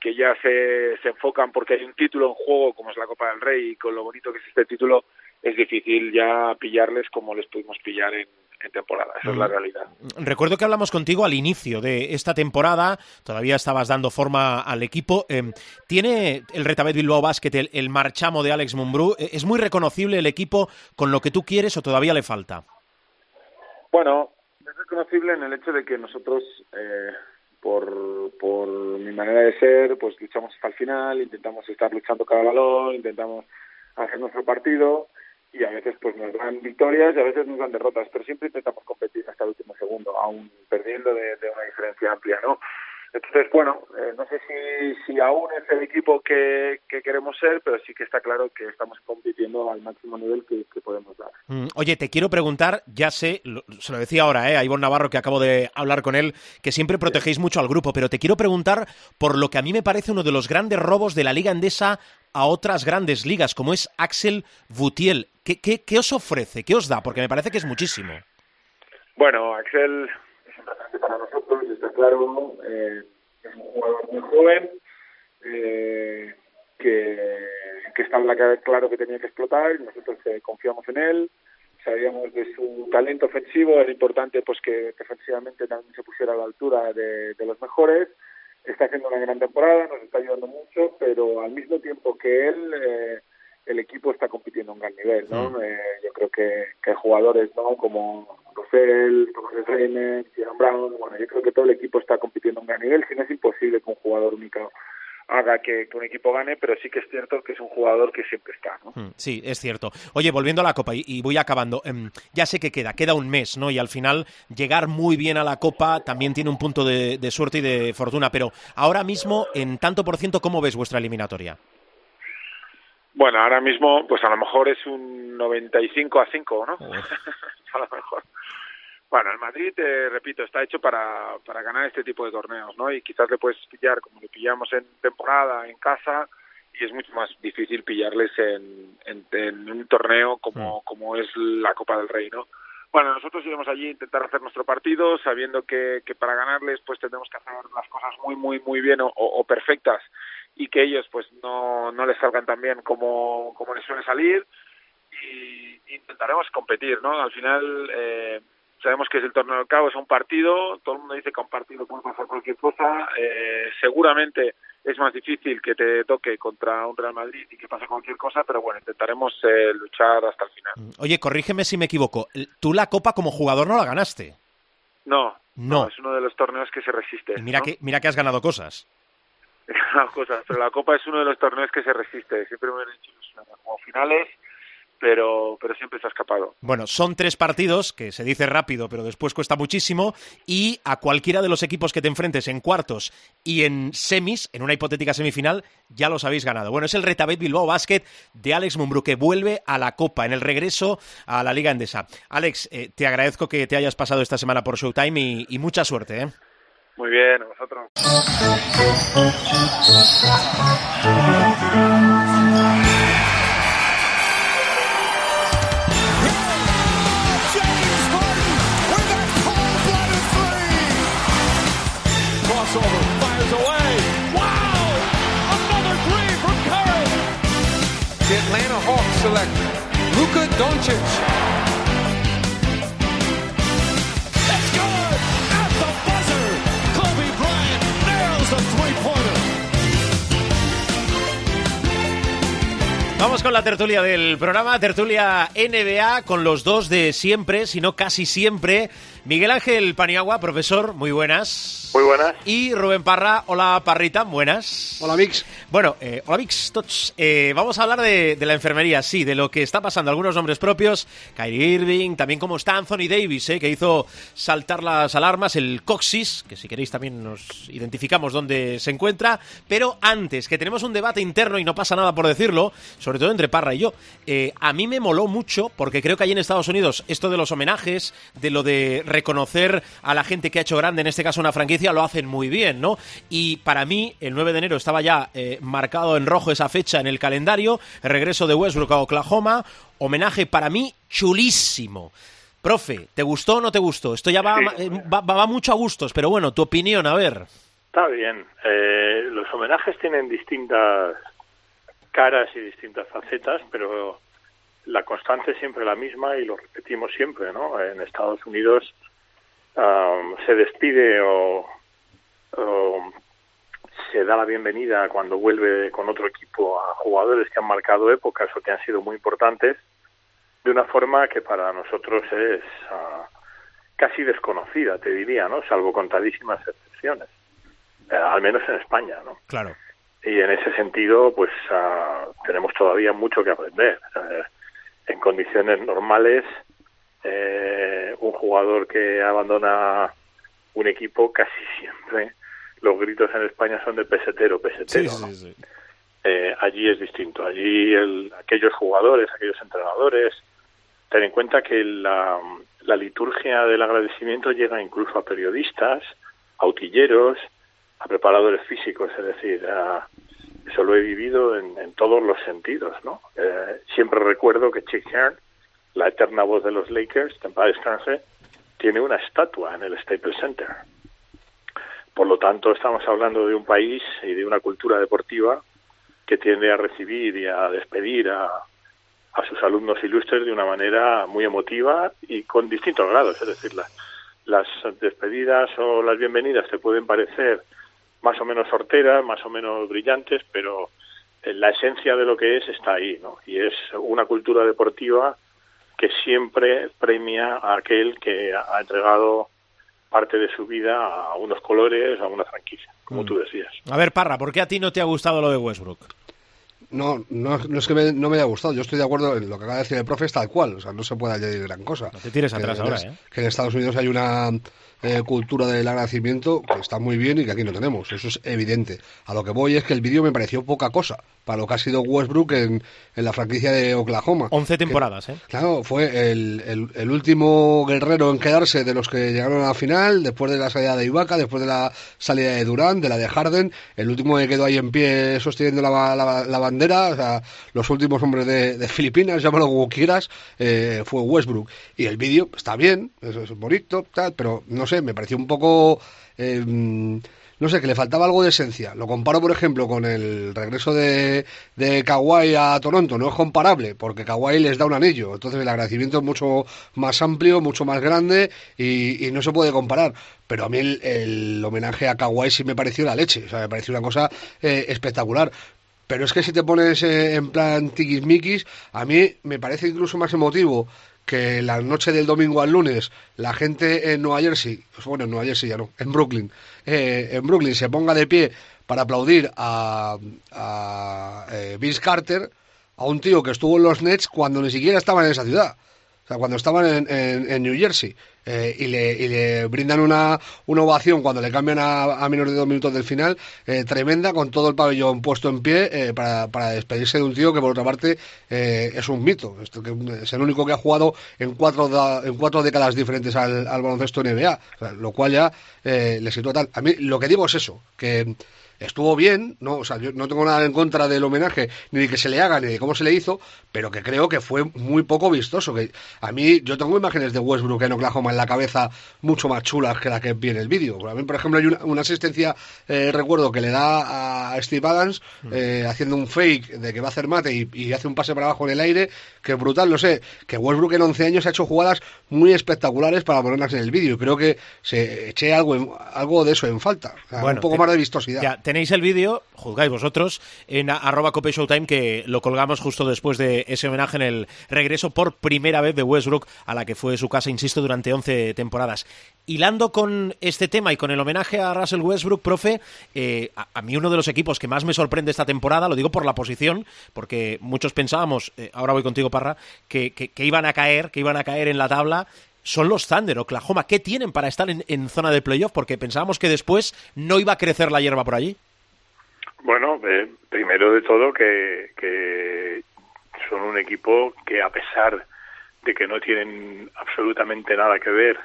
que ya se, se enfocan porque hay un título en juego como es la Copa del Rey y con lo bonito que es este título es difícil ya pillarles como les pudimos pillar en, en temporada. Esa mm. es la realidad. Recuerdo que hablamos contigo al inicio de esta temporada, todavía estabas dando forma al equipo. Eh, ¿Tiene el Retabet Bilbao Basket el, el, marchamo de Alex Mumbrú? ¿Es muy reconocible el equipo con lo que tú quieres o todavía le falta? Bueno, es reconocible en el hecho de que nosotros, eh, por, por mi manera de ser, pues luchamos hasta el final, intentamos estar luchando cada balón, intentamos hacer nuestro partido y a veces pues nos dan victorias y a veces nos dan derrotas, pero siempre intentamos competir hasta el último segundo, aún perdiendo de, de una diferencia amplia, ¿no? Entonces, bueno, eh, no sé si, si aún es el equipo que, que, queremos ser, pero sí que está claro que estamos compitiendo al máximo nivel que, que podemos dar. Mm, oye, te quiero preguntar, ya sé, lo, se lo decía ahora eh, a Ivonne Navarro, que acabo de hablar con él, que siempre protegéis sí. mucho al grupo, pero te quiero preguntar por lo que a mí me parece uno de los grandes robos de la Liga Endesa a otras grandes ligas, como es Axel Boutiel. ¿Qué, qué, qué os ofrece? ¿Qué os da? Porque me parece que es muchísimo. Bueno, Axel es importante para nosotros, está claro. Eh, es un jugador muy joven eh, que, que está claro que tenía que explotar nosotros eh, confiamos en él. Sabíamos de su talento ofensivo, era importante pues que, ofensivamente también se pusiera a la altura de los mejores está haciendo una gran temporada, nos está ayudando mucho, pero al mismo tiempo que él, eh, el equipo está compitiendo a un gran nivel, ¿no? Mm. Eh, yo creo que, que jugadores, ¿no? Como Rosell, Tomás Reiner, Brown, bueno, yo creo que todo el equipo está compitiendo a un gran nivel, si no es imposible que un jugador único haga que, que, un equipo gane, pero sí que es cierto que es un jugador que siempre está, ¿no? Mm, sí, es cierto. Oye, volviendo a la Copa, y, y voy acabando, eh, ya sé que queda, queda un mes, ¿no? Y al final llegar muy bien a la Copa también tiene un punto de, de suerte y de fortuna, pero ahora mismo, en tanto por ciento, ¿cómo ves vuestra eliminatoria? Bueno, ahora mismo, pues a lo mejor es un 95 a 5, ¿no? a lo mejor. Bueno, el Madrid, eh, repito, está hecho para, para ganar este tipo de torneos, ¿no? Y quizás le puedes pillar como le pillamos en temporada, en casa, y es mucho más difícil pillarles en, en, en un torneo como, mm. como es la Copa del Rey, ¿no? Bueno, nosotros iremos allí a intentar hacer nuestro partido, sabiendo que, que para ganarles pues tendremos que hacer las cosas muy, muy, muy bien o, o perfectas y que ellos pues no, no les salgan tan bien como, como les suele salir y intentaremos competir, ¿no? Al final... Eh, sabemos que es el torneo del cabo, es un partido, todo el mundo dice que un partido puede pasar cualquier cosa, eh, seguramente es más difícil que te toque contra un Real Madrid y que pase cualquier cosa, pero bueno, intentaremos eh, luchar hasta el final. Oye, corrígeme si me equivoco, tú la Copa como jugador no la ganaste. No, no, no es uno de los torneos que se resiste. Y mira, ¿no? que, mira que has ganado cosas. cosas, pero la Copa es uno de los torneos que se resiste, siempre me han hecho como finales pero, pero siempre se ha escapado. Bueno, son tres partidos, que se dice rápido, pero después cuesta muchísimo, y a cualquiera de los equipos que te enfrentes en cuartos y en semis, en una hipotética semifinal, ya los habéis ganado. Bueno, es el Retabet Bilbao Basket de Alex Mumbrú, que vuelve a la Copa en el regreso a la Liga Endesa. Alex, eh, te agradezco que te hayas pasado esta semana por Showtime y, y mucha suerte. ¿eh? Muy bien, a vosotros. Atlanta Hawks select Luka Doncic. Vamos con la tertulia del programa, tertulia NBA, con los dos de siempre, si no casi siempre. Miguel Ángel Paniagua, profesor, muy buenas. Muy buenas. Y Rubén Parra, hola Parrita, buenas. Hola Vix. Bueno, eh, hola Vix. Eh, vamos a hablar de, de, la enfermería, sí, de lo que está pasando. Algunos nombres propios, Kyrie Irving, también como está Anthony Davis, eh, que hizo saltar las alarmas, el Coxis, que si queréis también nos identificamos dónde se encuentra. Pero antes, que tenemos un debate interno y no pasa nada por decirlo, sobre todo entre Parra y yo, eh, a mí me moló mucho, porque creo que allí en Estados Unidos esto de los homenajes, de lo de reconocer a la gente que ha hecho grande, en este caso una franquicia, lo hacen muy bien, ¿no? Y para mí, el 9 de enero estaba ya eh, marcado en rojo esa fecha en el calendario, el regreso de Westbrook a Oklahoma, homenaje para mí chulísimo. Profe, ¿te gustó o no te gustó? Esto ya va, Sí. eh, va, va mucho a gustos, pero bueno, tu opinión, a ver. Está bien. Eh, los homenajes tienen distintas caras y distintas facetas, pero la constante es siempre la misma y lo repetimos siempre, ¿no? En Estados Unidos um, se despide o, se da la bienvenida cuando vuelve con otro equipo a jugadores que han marcado épocas o que han sido muy importantes de una forma que para nosotros es ah, casi desconocida, te diría, ¿no? Salvo contadísimas excepciones, Eh, al menos en España, ¿no? Claro. Y en ese sentido, pues ah, tenemos todavía mucho que aprender. En condiciones normales, eh, un jugador que abandona un equipo casi siempre los gritos en España son de pesetero, pesetero. ¿no? Eh, allí es distinto. Allí el, aquellos jugadores, aquellos entrenadores, ten en cuenta que la, la liturgia del agradecimiento llega incluso a periodistas, a utilleros, a preparadores físicos, es decir, a, eso lo he vivido en, en todos los sentidos, ¿no? Eh, siempre recuerdo que Chick Hearn, la eterna voz de los Lakers, temporada descanse, tiene una estatua en el Staples Center. Por lo tanto, estamos hablando de un país y de una cultura deportiva que tiende a recibir y a despedir a, a sus alumnos ilustres de una manera muy emotiva y con distintos grados. Es decir, la, las despedidas o las bienvenidas te pueden parecer más o menos sorteras, más o menos brillantes, pero eh, la esencia de lo que es está ahí, ¿no? Y es una cultura deportiva que siempre premia a aquel que ha entregado parte de su vida a unos colores, a una franquicia, como Mm. tú decías. A ver, Parra, ¿por qué a ti no te ha gustado lo de Westbrook? No, no, no es que me- no me haya gustado. Yo estoy de acuerdo en lo que acaba de decir el profe, es tal cual. O sea, no se puede añadir gran cosa. No te tires atrás ahora, es- ¿eh? Que en Estados Unidos hay una eh, cultura del agradecimiento que está muy bien y que aquí no tenemos. Eso es evidente. A lo que voy es que el vídeo me pareció poca cosa para lo que ha sido Westbrook en, en la franquicia de Oklahoma. 11 Que- temporadas, ¿eh? Claro, fue el, el- el último guerrero en quedarse de los que llegaron a la final, después de la salida de Ibaka, después de la salida de Durán, de la de Harden, el último que quedó ahí en pie sosteniendo la, ba- la- la bandera, o sea, los últimos hombres de, de Filipinas, llámalo como quieras, eh, fue Westbrook. Y el vídeo está bien, es, es bonito, tal, pero no me pareció un poco... eh, no sé, que le faltaba algo de esencia. Lo comparo, por ejemplo, con el regreso de, de Kawhi a Toronto. No es comparable, porque Kawhi les da un anillo. Entonces el agradecimiento es mucho más amplio, mucho más grande y, no se puede comparar. Pero a mí el, el homenaje a Kawhi sí me pareció la leche. O sea, me pareció una cosa eh, espectacular. Pero es que si te pones eh, en plan tiquismiquis, a mí me parece incluso más emotivo que la noche del domingo al lunes la gente en Nueva Jersey, pues bueno, en Nueva Jersey ya no, en Brooklyn, eh, en Brooklyn se ponga de pie para aplaudir a, a eh, Vince Carter, a un tío que estuvo en los Nets cuando ni siquiera estaban en esa ciudad. O sea, cuando estaban en New Jersey. Eh, y, le, y le brindan una, una ovación cuando le cambian a, menos de dos minutos del final, eh, tremenda, con todo el pabellón puesto en pie eh, para, para despedirse de un tío que, por otra parte, es un mito. Esto que es el único que ha jugado en cuatro, da- en cuatro décadas diferentes al, al baloncesto NBA, O lo cual ya le sitúa tal. A mí lo que digo es eso, que estuvo bien, no, o sea, yo no tengo nada en contra del homenaje, ni de que se le haga, ni de cómo se le hizo, pero que creo que fue muy poco vistoso. Que a mí, yo tengo imágenes de Westbrook en Oklahoma en la cabeza mucho más chulas que la que vi en el vídeo. A mí, por ejemplo, hay una, una asistencia, eh, recuerdo, que le da a Steve Adams eh, haciendo un fake de que va a hacer mate y, y hace un pase para abajo en el aire, que es brutal, no sé, que Westbrook en 11 años ha hecho jugadas muy espectaculares para ponerlas en el vídeo y creo que se eché algo, en- algo de eso en falta. Bueno, un poco te- más de vistosidad. Ya, tenéis el vídeo, juzgáis vosotros, en arroba Cope Showtime, que lo colgamos justo después de ese homenaje en el regreso por primera vez de Westbrook a la que fue su casa, insisto, durante 11 temporadas. Hilando con este tema y con el homenaje a Russell Westbrook, profe, eh, a, mí uno de los equipos que más me sorprende esta temporada, lo digo por la posición, porque muchos pensábamos, eh, ahora voy contigo, Parra, que- que iban a caer, que iban a caer en la tabla. Son los Thunder, Oklahoma. ¿Qué tienen para estar en, en zona de playoff? Porque pensábamos que después no iba a crecer la hierba por allí. Bueno, eh, primero de todo que, que son un equipo que a pesar de que no tienen absolutamente nada que ver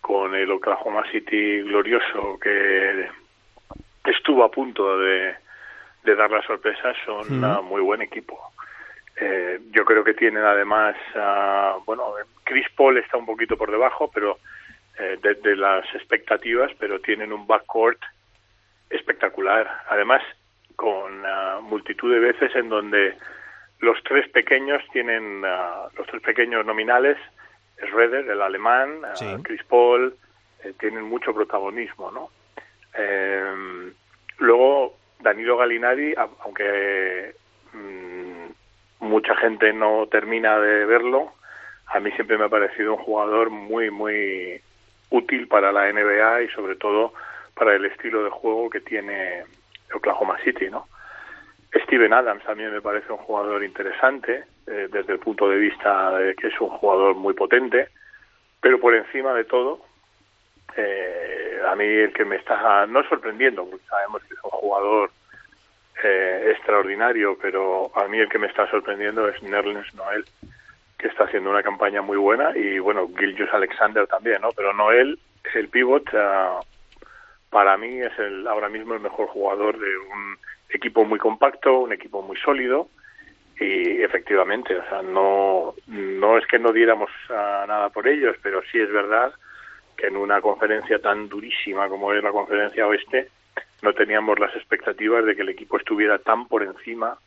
con el Oklahoma City glorioso que estuvo a punto de, de dar la sorpresa, son uh, muy buen equipo. Eh, yo creo que tienen además, ah, bueno, Chris Paul está un poquito por debajo, pero eh, de, de las expectativas, pero tienen un backcourt espectacular. Además, con ah, multitud de veces en donde los tres pequeños tienen, ah, los tres pequeños nominales, Schroeder, el alemán, Sí. Chris Paul, eh, tienen mucho protagonismo, ¿no? Eh, luego, Danilo Galinari, aunque mm, mucha gente no termina de verlo, a mí siempre me ha parecido un jugador muy, muy útil para la NBA y sobre todo para el estilo de juego que tiene Oklahoma City, ¿no? Steven Adams también me parece un jugador interesante eh, desde el punto de vista de que es un jugador muy potente, pero por encima de todo, eh, a mí el que me está no sorprendiendo, porque sabemos que es un jugador eh, extraordinario, pero a mí el que me está sorprendiendo es Nerlens Noel, que está haciendo una campaña muy buena y bueno, Gilgius Alexander también, ¿no? Pero Noel es el pivot, para mí es el ahora mismo el mejor jugador de un equipo muy compacto, un equipo muy sólido y efectivamente, o sea, no no es que no diéramos ah, nada por ellos, pero sí es verdad que en una conferencia tan durísima como es la conferencia oeste no teníamos las expectativas de que el equipo estuviera tan por encima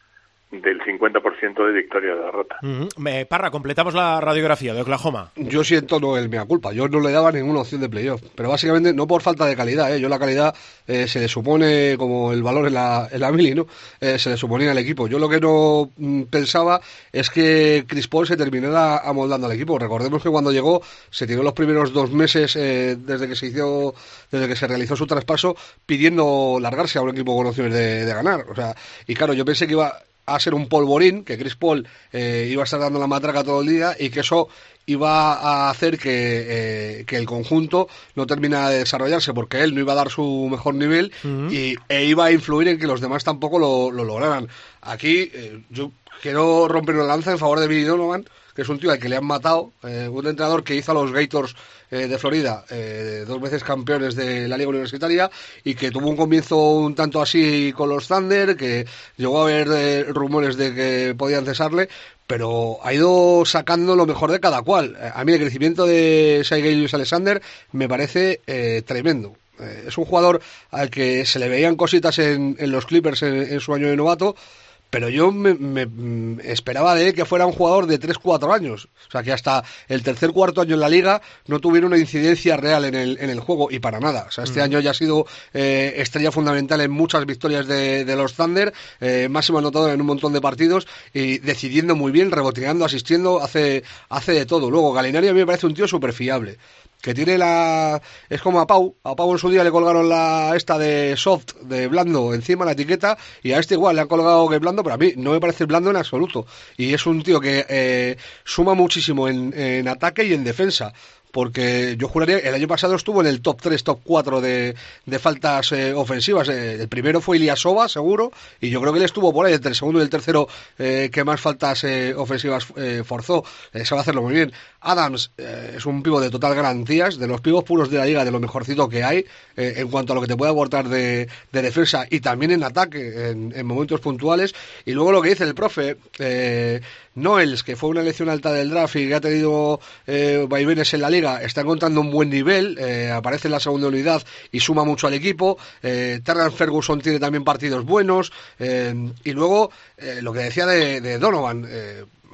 del 50% de victoria o derrota. Ujú. Me- Parra, completamos la radiografía de Oklahoma. Yo siento no el mea culpa, yo no le daba ninguna opción de playoff, pero básicamente no por falta de calidad, ¿eh? yo la calidad eh, se le supone como el valor en la, en la mili, ¿no? Eh, se le suponía al equipo. Yo lo que no mm, pensaba es que Chris Paul se terminara amoldando al equipo. Recordemos que cuando llegó se tiró los primeros dos meses eh, desde que se hizo, desde que se realizó su traspaso pidiendo largarse a un equipo con opciones de, de ganar. O sea, y claro, yo pensé que iba a ser un polvorín, que Chris Paul eh, iba a estar dando la matraca todo el día y que eso iba a hacer que, eh, que el conjunto no termina de desarrollarse porque él no iba a dar su mejor nivel y, e iba a influir en que los demás tampoco lo, lo lograran. Aquí eh, yo quiero romper una lanza en favor de Billy Donovan, que es un tío al que le han matado, eh, un entrenador que hizo a los Gators eh, de Florida, eh, dos veces campeones de la liga universitaria, y que tuvo un comienzo un tanto así con los Thunder, que llegó a haber rumores de que podían cesarle, pero ha ido sacando lo mejor de cada cual. A mí el crecimiento de Shai Gilgeous Alexander me parece tremendo. Es un jugador al que se le veían cositas en, en los Clippers en su año de novato, pero yo me, me, mm, esperaba de él que fuera un jugador de 3-4 años. O sea, que hasta el tercer cuarto año en la liga no tuviera una incidencia real en el, en el juego y para nada. O sea, este Mm. año ya ha sido eh, estrella fundamental en muchas victorias de, de los Thunder, eh, máximo anotador en un montón de partidos y decidiendo muy bien, reboteando, asistiendo, hace, hace de todo. Luego, Galinari a mí me parece un tío súper fiable. Que tiene la... Es como a Pau, a Pau en su día le colgaron la esta de soft, de blando, encima la etiqueta, y a este igual le han colgado que blando, pero a mí no me parece blando en absoluto. Y es un tío que eh, suma muchísimo en, en ataque y en defensa porque yo juraría el año pasado estuvo en el top 3, top 4 de, de faltas eh, ofensivas. Eh, el primero fue Iliasova, seguro, y yo creo que él estuvo por ahí, entre el segundo y el tercero eh, que más faltas eh, ofensivas eh, forzó. Eh, sabe hacerlo muy bien. Adams es un pivo de total garantías, de los pivos puros de la liga, de lo mejorcito que hay, en cuanto a lo que te puede aportar de, de defensa y también en ataque, en, en momentos puntuales. Y luego lo que dice el profe, Noels, que fue una elección alta del draft y que ha tenido eh, vaivenes en la liga, está encontrando un buen nivel, eh, aparece en la segunda unidad y suma mucho al equipo. Eh, Ferguson tiene también partidos buenos. eh, y luego, lo que decía de, Donovan,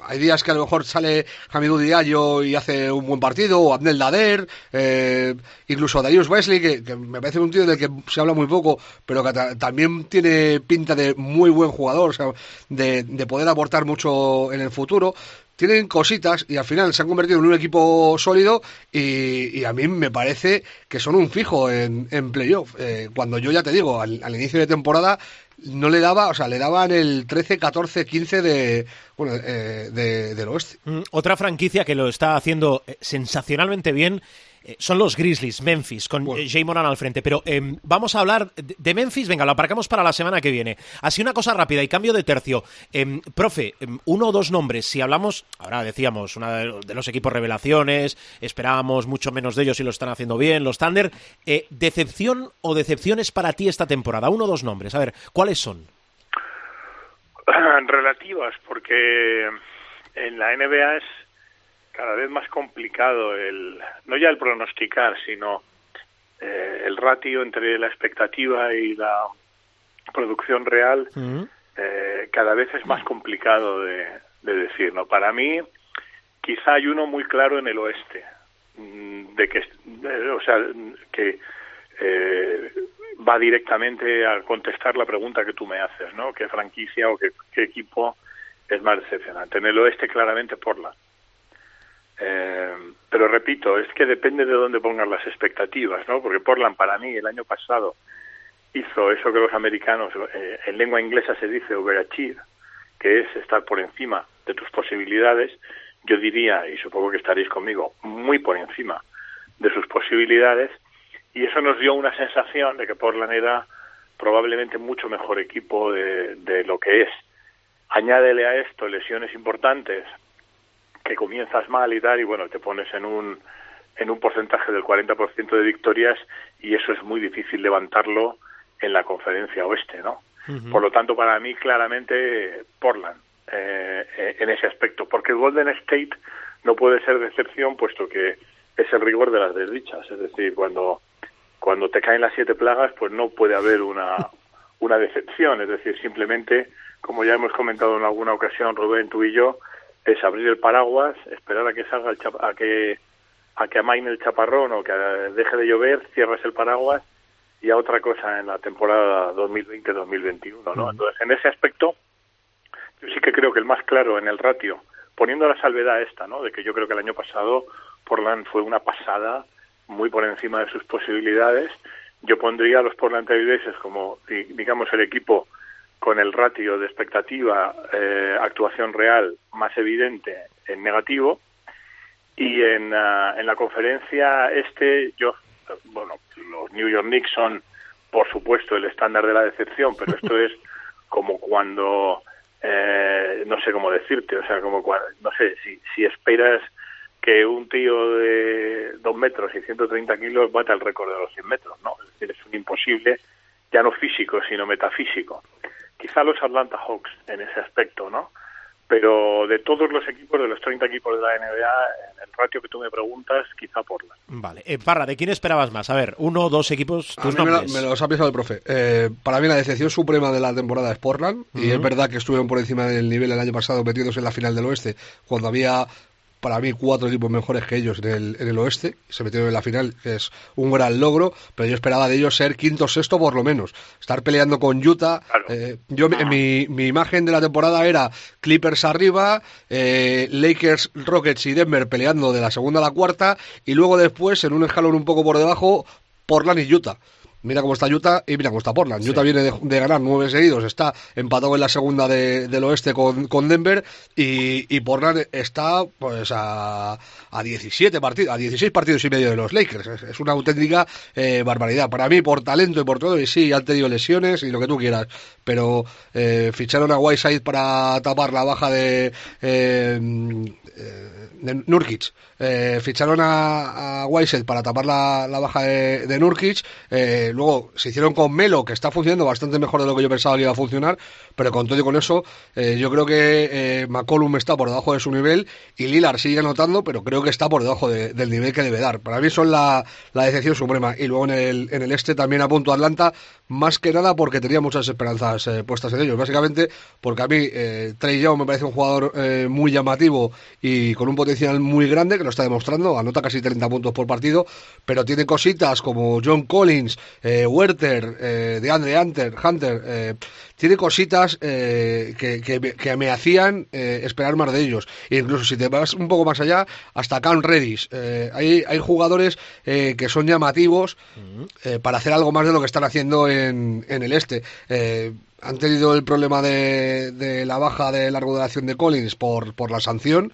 hay días que a lo mejor sale Hamidou Diallo y hace un buen partido, o Abdel Dader, eh, incluso Darius Wesley, que, que me parece un tío del que se habla muy poco, pero que ta- también tiene pinta de muy buen jugador, o sea, de, de poder aportar mucho en el futuro. Tienen cositas y al final se han convertido en un equipo sólido y, a mí me parece que son un fijo en, en playoff. Eh, cuando yo ya te digo, al inicio de temporada no le daba, o sea, le daban el 13, 14, 15 de, bueno, eh, de, del oeste. Mm, Otra franquicia que lo está haciendo eh, sensacionalmente bien eh, son los Grizzlies, Memphis, con eh, Jay Moran al frente. Pero em, vamos a hablar de, Memphis, venga, lo aparcamos para la semana que viene. Así una cosa rápida y cambio de tercio. Em, profe, em, uno o dos nombres, si hablamos, ahora decíamos, uno de, de los equipos revelaciones, esperábamos mucho menos de ellos y lo están haciendo bien, los Thunder. Eh, ¿Decepción o decepciones para ti esta temporada? Uno o dos nombres, a ver, ¿cuáles son? relativas, porque en la NBA es cada vez más complicado el no ya el pronosticar, sino eh, el ratio entre la expectativa y la producción real eh, cada vez es más complicado de, de decir. ¿no? Para mí, quizá hay uno muy claro en el oeste, mm, de que, eh, o sea, que eh, va directamente a contestar la pregunta que tú me haces, ¿no? ¿Qué franquicia o qué, qué equipo es más decepcionante? En el oeste, claramente, Portland. Eh, pero repito, es que depende de dónde pongas las expectativas, ¿no? Porque Portland, para mí, el año pasado hizo eso que los americanos, eh, en lengua inglesa se dice overachieve, que es estar por encima de tus posibilidades. Yo diría, y supongo que estaréis conmigo, muy por encima de sus posibilidades. Y eso nos dio una sensación de que Portland era probablemente mucho mejor equipo de, de lo que es. Añádele a esto lesiones importantes, que comienzas mal y tal, y bueno, te pones en un, en un porcentaje del 40% de victorias y eso es muy difícil levantarlo en la conferencia oeste, ¿no? Por lo tanto, para mí, claramente, Portland, eh, eh, en ese aspecto, porque Golden State no puede ser decepción, puesto que es el rigor de las desdichas, es decir, cuando, cuando te caen las siete plagas, pues no puede haber una, una decepción, es decir, simplemente, como ya hemos comentado en alguna ocasión, Rubén, tú y yo, es abrir el paraguas, esperar a que salga el chap- a que a que amaine el chaparrón o que deje de llover, cierras el paraguas y a otra cosa en la temporada 2020-2021, ¿no? Entonces, en ese aspecto, yo sí que creo que el más claro en el ratio, poniendo la salvedad esta, ¿no? De que yo creo que el año pasado Portland fue una pasada muy por encima de sus posibilidades. Yo pondría a los Portland Trail Blazers como, di- digamos, el equipo con el ratio de expectativa, eh, actuación real más evidente en negativo. Y en, ah, en la conferencia este, yo, bueno, los New York Knicks son, por supuesto, el estándar de la decepción, pero esto es como cuando, eh, no sé cómo decirte, o sea, como cuando, no sé, si, si esperas que un tío de 2 metros y 130 kilos bata el récord de los 100 metros, ¿no? Es decir, es un imposible, ya no físico, sino metafísico. Quizá los Atlanta Hawks en ese aspecto, ¿no? Pero de todos los equipos, de los 30 equipos de la NBA, en el ratio que tú me preguntas, quizá Portland. Vale. Eh, Parra, ¿de quién esperabas más? A ver, uno o dos equipos, A tus mí me, lo, nombres. me los ha pisado el profe. Eh, para mí la decepción suprema de la temporada es Portland. Y es verdad que estuvieron por encima del nivel el año pasado metidos en la final del oeste, cuando había para mí cuatro equipos mejores que ellos en el, en el oeste, se metieron en la final, que es un gran logro, pero yo esperaba de ellos ser quinto o sexto por lo menos, estar peleando con Utah. Eh, yo mi, mi imagen de la temporada era Clippers arriba, eh, Lakers, Rockets y Denver peleando de la segunda a la cuarta, y luego después, en un escalón un poco por debajo, Portland y Utah. Mira cómo está Utah y mira cómo está Portland. Utah viene de, de ganar nueve seguidos, está empatado en la segunda de- del oeste con, con Denver y, y Portland está pues a, a 17 partidos, a 16 partidos y medio de los Lakers. Es, es una auténtica eh, barbaridad. Para mí, por talento y por todo, y sí, han tenido lesiones y lo que tú quieras, pero eh, ficharon a Whiteside para tapar la baja de, eh, eh, de Nurkic. Eh, ficharon a, a Whiteside para tapar la, baja de, Nurkic. Eh, luego se hicieron con Melo, que está funcionando bastante mejor de lo que yo pensaba que iba a funcionar. Pero con todo y con eso, eh, yo creo que McCollum está por debajo de su nivel y Lillard sigue anotando, pero creo que está por debajo de- del nivel que debe dar. Para mí son la, la decepción suprema. Y luego en el, en el este también apunto a Atlanta, más que nada porque tenía muchas esperanzas puestas en ellos. Básicamente porque a mí Trey Young me parece un jugador muy llamativo y con un potencial muy grande, lo está demostrando, anota casi 30 puntos por partido, pero tiene cositas como John Collins, eh, Werther, eh, DeAndre Hunter, Hunter eh, tiene cositas eh, que, que me- que me hacían eh, esperar más de ellos. E incluso si te vas un poco más allá, hasta Cam Reddish. Eh, hay, hay jugadores eh, que son llamativos para hacer algo más de lo que están haciendo en, en el este. Han tenido el problema de, de la baja de larga duración de Collins por, por la sanción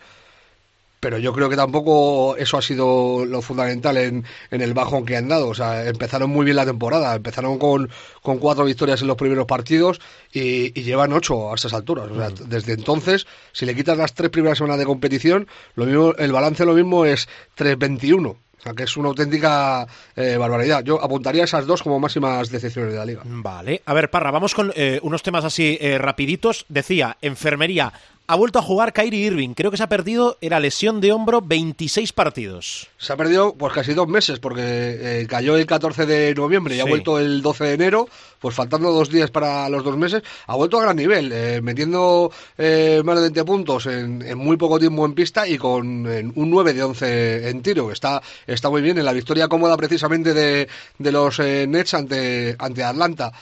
pero yo creo que tampoco eso ha sido lo fundamental en, en el bajón que han dado. O sea, empezaron muy bien la temporada, empezaron con, con cuatro victorias en los primeros partidos y, y llevan ocho a estas alturas. O sea, desde entonces, si le quitas las tres primeras semanas de competición, lo mismo, el balance lo mismo es 3-21. O sea, que es una auténtica eh, barbaridad. Yo apuntaría esas dos como máximas decepciones de la liga. Vale. A ver, Parra, vamos con eh, unos temas así eh, rapiditos. Decía, enfermería. Ha vuelto a jugar Kyrie Irving. Creo que se ha perdido, era lesión de hombro, 26 partidos. Se ha perdido pues casi dos meses porque eh, cayó el 14 de noviembre y ha Sí. vuelto el 12 de enero, pues faltando dos días para los dos meses, ha vuelto a gran nivel, eh, metiendo eh, más de 20 puntos en, en muy poco tiempo en pista y con en un 9 de 11 en tiro. Está, está muy bien en la victoria cómoda precisamente de, de los Nets ante, ante Atlanta.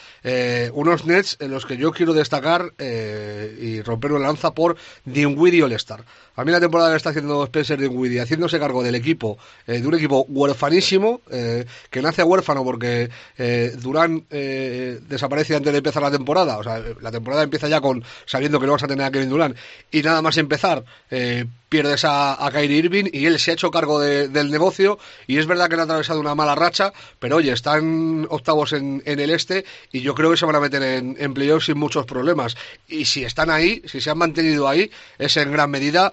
Unos Nets en los que yo quiero destacar y romper una lanza por Dinwiddie All-Star. A mí la temporada que está haciendo Spencer Dinwiddie, haciéndose cargo del equipo, eh, de un equipo huerfanísimo, eh, que nace huérfano porque eh, Durán eh, desaparece antes de empezar la temporada. O sea, la temporada empieza ya con sabiendo que no vas a tener a Kevin Durán. Y nada más empezar, eh, pierdes a, a Kyrie Irving y él se ha hecho cargo de- del negocio. Y es verdad que han atravesado una mala racha, pero oye, están octavos en, en el este y yo creo que se van a meter en, en playoffs sin muchos problemas. Y si están ahí, si se han mantenido ahí, es en gran medida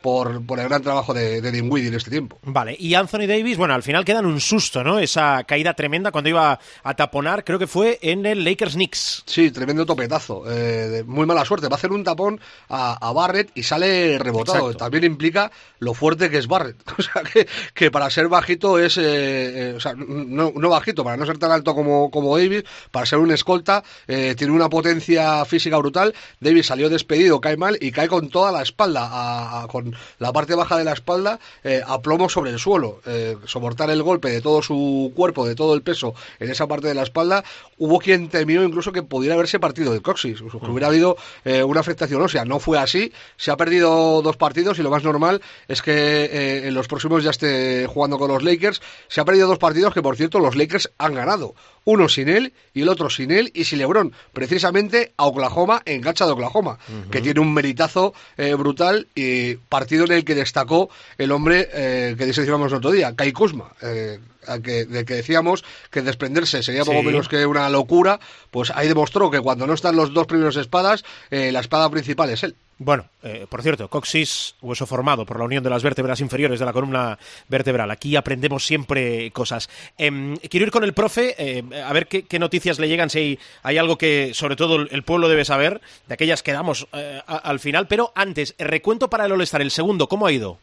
por, por el gran trabajo de, de Dinwiddie en este tiempo. Vale, y Anthony Davis, bueno, al final quedan un susto, ¿no? Esa caída tremenda cuando iba a taponar, creo que fue en el Lakers Knicks. Sí, tremendo topetazo. eh, de muy mala suerte. Va a hacer un tapón a, a Barrett y sale rebotado. Exacto. También implica lo fuerte que es Barrett. O sea, que, que para ser bajito es. eh, eh, o sea, no, no bajito, para no ser tan alto como, como Davis, para ser un escolta, eh, tiene una potencia física brutal. Davis salió despedido, cae mal y cae con toda la espalda, a- a- con la parte baja de la espalda eh, a plomo sobre el suelo. Eh, soportar el golpe de todo su cuerpo, de todo el peso en esa parte de la espalda. Hubo quien temió incluso que pudiera haberse partido del coxis, que hubiera habido eh, una afectación ósea. No fue así, se ha perdido dos partidos y lo más normal es que en los próximos ya esté jugando con los Lakers. Se ha perdido dos partidos que, por cierto, los Lakers han ganado. Uno sin él y el otro sin él y sin LeBron. Precisamente a Oklahoma, en cancha de Oklahoma, que tiene un meritazo brutal y partido en el que destacó el hombre eh, que diseccionamos el otro día, Kai Kuzma. eh, que, de que decíamos que desprenderse sería poco Sí. menos que una locura, pues ahí demostró que cuando no están los dos primeros espadas, eh, la espada principal es él. Bueno, eh, por cierto, coxis, hueso formado por la unión de las vértebras inferiores de la columna vertebral. Aquí aprendemos siempre cosas. Em, quiero ir con el profe, eh, a ver qué, qué noticias le llegan, si hay, hay algo que sobre todo el, pueblo debe saber, de aquellas que damos eh, a- al final. Pero antes, recuento para el All-Star, el segundo, ¿cómo ha ido?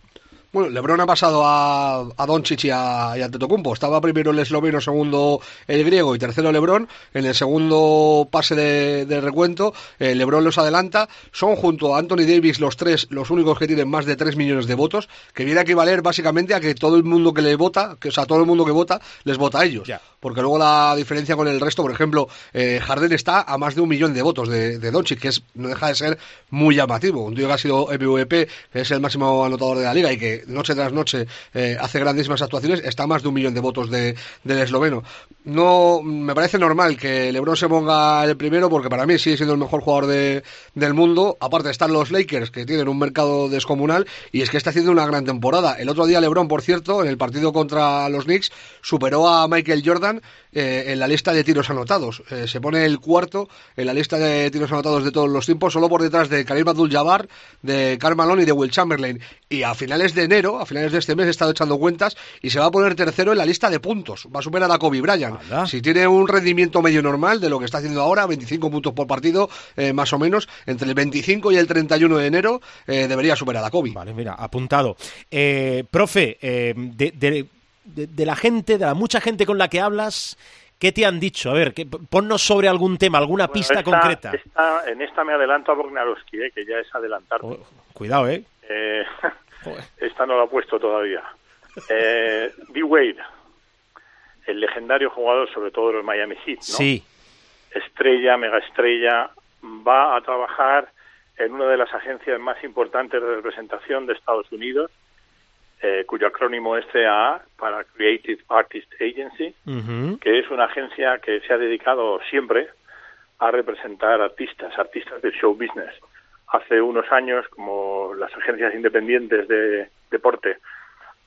Bueno, LeBron ha pasado a, a Doncic y a, y a Antetokounmpo. Estaba primero el esloveno, segundo el griego y tercero LeBron. En el segundo pase de, de recuento, eh, LeBron los adelanta. Son junto a Anthony Davis los tres los únicos que tienen más de 3 millones de votos, que viene a equivaler básicamente a que todo el mundo que le vota, o sea, todo el mundo que vota, les vota a ellos. Porque luego la diferencia con el resto, por ejemplo, eh, está a más de un millón de votos de, de Doncic, que es, no deja de ser muy llamativo. Un tío que ha sido MVP, que es el máximo anotador de la liga y que noche tras noche eh, hace grandísimas actuaciones, está a más de un millón de votos de, del esloveno. No, me parece normal que LeBron se ponga el primero porque para mí sigue siendo el mejor jugador de, del mundo. Aparte están los Lakers que tienen un mercado descomunal y es que está haciendo una gran temporada. El otro día LeBron, por cierto, en el partido contra los Knicks, superó a Michael Jordan eh, en la lista de tiros anotados. Eh, se pone el cuarto en la lista de tiros anotados de todos los tiempos, solo por detrás de Karim Abdul-Jabbar, de Karl Malone y de Will Chamberlain. Y a finales de enero, a finales de este mes, he estado echando cuentas y se va a poner tercero en la lista de puntos. Va a superar a Kobe Bryant. Si tiene un rendimiento medio normal de lo que está haciendo ahora, 25 puntos por partido, eh, más o menos, entre el 25 y el 31 de enero, eh, debería superar a Kobe. Vale, mira, apuntado. Eh, profe, eh, de, de- de- de la gente, de la mucha gente con la que hablas, ¿qué te han dicho? A ver, que, ponnos sobre algún tema, alguna Bueno, pista esta- concreta. esta- en esta me adelanto a Bognarowski, eh, que ya es adelantar. Oh, cuidado, ¿eh? Eh, esta no la he puesto todavía. Eh, D. Wade, el legendario jugador, sobre todo de los Miami Heat, ¿no? Sí. estrella, mega estrella, va a trabajar en una de las agencias más importantes de representación de Estados Unidos, eh, cuyo acrónimo es CAA, para Creative Artist Agency, que es una agencia que se ha dedicado siempre a representar artistas, artistas del show business. Hace unos años, como las agencias independientes de deporte,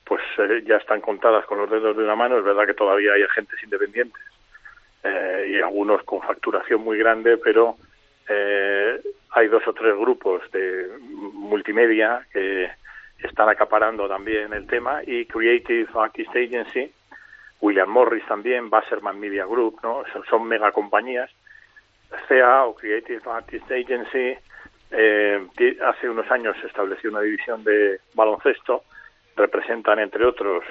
pues eh, ya están contadas con los dedos de una mano, es verdad que todavía hay agentes independientes eh, y algunos con facturación muy grande, pero eh, hay dos o tres grupos de multimedia que están acaparando también el tema y Creative Artist Agency, William Morris también, Basserman Media Group, ¿no? Son, son mega compañías. CA o Creative Artist Agency eh, hace unos años se estableció una división de baloncesto, representan entre otros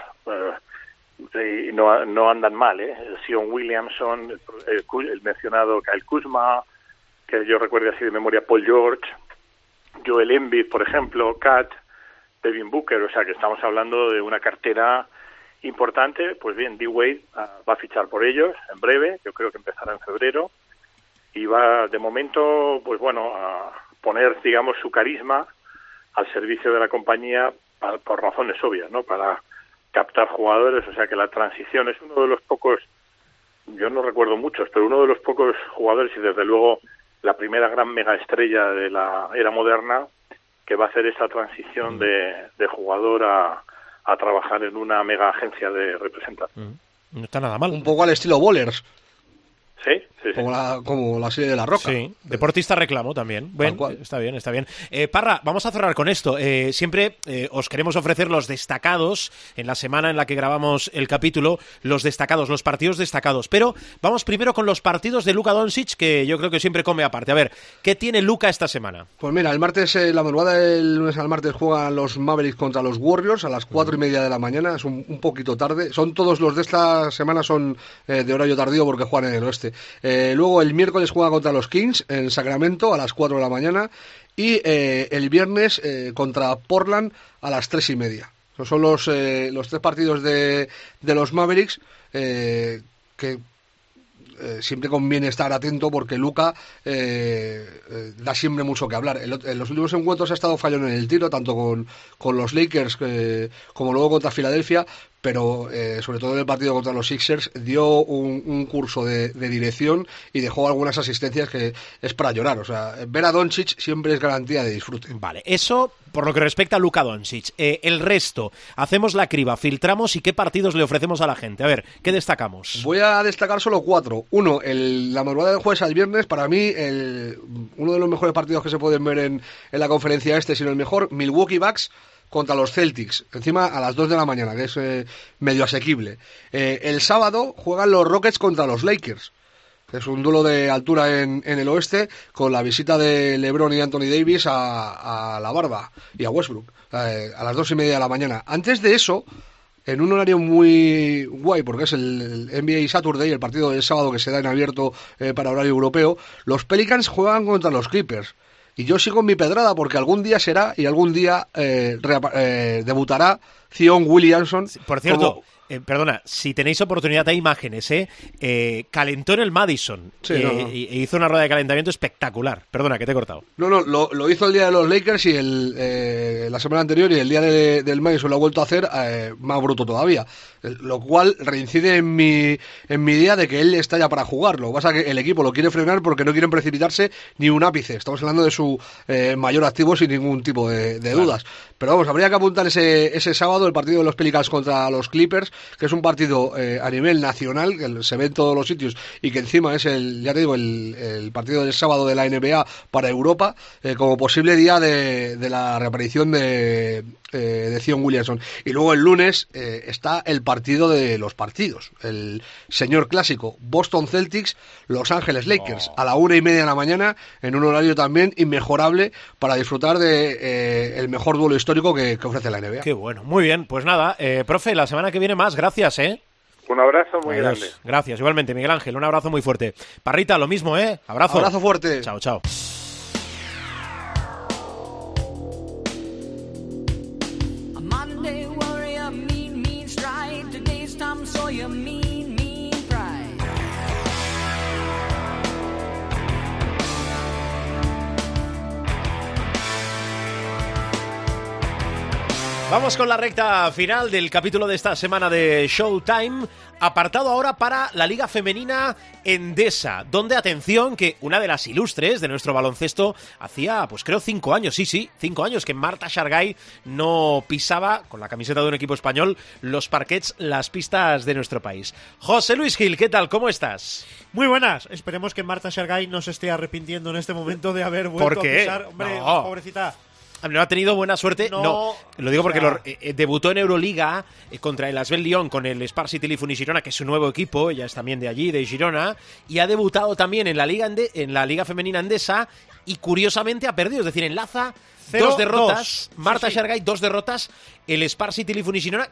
eh, y no, no andan mal, ¿eh? Sion Williamson, el, el mencionado Kyle Kuzma, que yo recuerdo así de memoria Paul George, Joel Embiid, por ejemplo, Kat, Devin Booker, o sea que estamos hablando de una cartera importante, pues bien, D-Wade ah, va a fichar por ellos en breve, yo creo que empezará en febrero, y va de momento, pues bueno, a poner, digamos, su carisma al servicio de la compañía pa- por razones obvias, ¿no? Para captar jugadores, o sea que la transición es uno de los pocos, yo no recuerdo muchos, pero uno de los pocos jugadores y desde luego la primera gran mega estrella de la era moderna que va a hacer esa transición de, de jugador a, a trabajar en una mega agencia de representación. No está nada mal. Un poco al estilo Bowlers, Sí, sí, como la, como la serie de la Roca. Sí, deportista reclamo también. Bueno, está bien, está bien. Eh, Parra, vamos a cerrar con esto. Eh, siempre eh, os queremos ofrecer los destacados en la semana en la que grabamos el capítulo, los destacados, los partidos destacados. Pero vamos primero con los partidos de Luka Doncic, que yo creo que siempre come aparte. A ver, ¿qué tiene Luka esta semana? Pues mira, el martes, eh, la madrugada del lunes al martes juegan los Mavericks contra los Warriors a las cuatro y media de la mañana, es un, un poquito tarde. Son todos los de esta semana son eh, de horario tardío porque juegan en el oeste. Eh, luego el miércoles juega contra los Kings en Sacramento a las cuatro de la mañana y eh, el viernes eh, contra Portland a las tres y media. Esos son los, los tres partidos de, de los Mavericks que siempre conviene estar atento porque Luca da siempre mucho que hablar. En los últimos encuentros ha estado fallón en el tiro, tanto con, con los Lakers como luego contra Filadelfia, pero eh, sobre todo en el partido contra los Sixers dio un, un curso de, de dirección y dejó algunas asistencias que es para llorar. O sea, ver a Doncic siempre es garantía de disfrute. Vale, eso por lo que respecta a Luka Doncic. Eh, el resto, hacemos la criba, filtramos y qué partidos le ofrecemos a la gente. A ver, ¿qué destacamos? Voy a destacar solo cuatro. Uno, el, la madrugada del jueves al viernes, para mí, el- uno de los mejores partidos que se pueden ver en, en la conferencia este, sino el mejor, Milwaukee Bucks contra los Celtics, encima a las 2 de la mañana, que es eh, medio asequible. Eh, el sábado juegan los Rockets contra los Lakers. Es un duelo de altura en, en el oeste con la visita de LeBron y Anthony Davis a, a la Barba y a Westbrook eh, a las dos y media de la mañana. Antes de eso, en un horario muy guay, porque es el, el NBA Saturday, el partido del sábado que se da en abierto para horario europeo, los Pelicans juegan contra los Clippers. Y yo sigo en mi pedrada porque algún día será y algún día eh, eh, debutará Zion Williamson. Por cierto, como- eh, perdona, si tenéis oportunidad hay imágenes, ¿eh? Eh, calentó en el Madison Sí, eh, no, no. y- e hizo una rueda de calentamiento espectacular. Perdona, que te he cortado. No, no, lo, lo hizo el día de los Lakers y el, eh, la semana anterior y el día de- del Madison lo ha vuelto a hacer eh, más bruto todavía. Lo cual reincide en mi, en mi idea de que él está ya para jugar. Lo que pasa es que el equipo lo quiere frenar porque no quieren precipitarse ni un ápice. Estamos hablando de su eh, mayor activo sin ningún tipo de, de dudas. Pero vamos, habría que apuntar ese, ese sábado el partido de los Pelicans contra los Clippers, que es un partido eh, a nivel nacional, que se ve en todos los sitios y que encima es el, ya te digo, el, el partido del sábado de la NBA para Europa, eh, como posible día de, de la reaparición de, eh, de Zion Williamson. Y luego el lunes eh, está el partido de los partidos, el señor clásico, Boston Celtics, Los Ángeles Lakers, a la una y media de la mañana, en un horario también inmejorable para disfrutar de eh, el mejor duelo histórico que, que ofrece la NBA. Qué bueno. Muy bien, pues nada, eh, profe, la semana que viene más, gracias, ¿eh? Un abrazo muy Adiós. grande. Gracias, igualmente, Miguel Ángel, un abrazo muy fuerte. Parrita, lo mismo, ¿eh? Abrazo. Abrazo fuerte. Chao, chao. Vamos con la recta final del capítulo de esta semana de Showtime, apartado ahora para la Liga Femenina Endesa, donde, atención, que una de las ilustres de nuestro baloncesto hacía, pues creo, cinco años, sí, sí, cinco años que Marta Shargay no pisaba, con la camiseta de un equipo español, los parquets, las pistas de nuestro país. José Luis Gil, ¿qué tal? ¿Cómo estás? Muy buenas. Esperemos que Marta Shargay no se esté arrepintiendo en este momento de haber vuelto ¿Por qué? a pisar. Hombre, No. pobrecita. No ha tenido buena suerte. No, No, lo digo porque o sea- lo- eh, eh, debutó en Euroliga eh, contra el Asbel Lyon con el Spar City Lifun y Girona, que es su nuevo equipo, ella es también de allí, de Girona, y ha debutado también en la Liga Ande- en la Liga Femenina Andesa y curiosamente ha perdido, es decir, enlaza Cero, dos derrotas, dos. Sí, Marta sí. Shargay, dos derrotas, el Spar City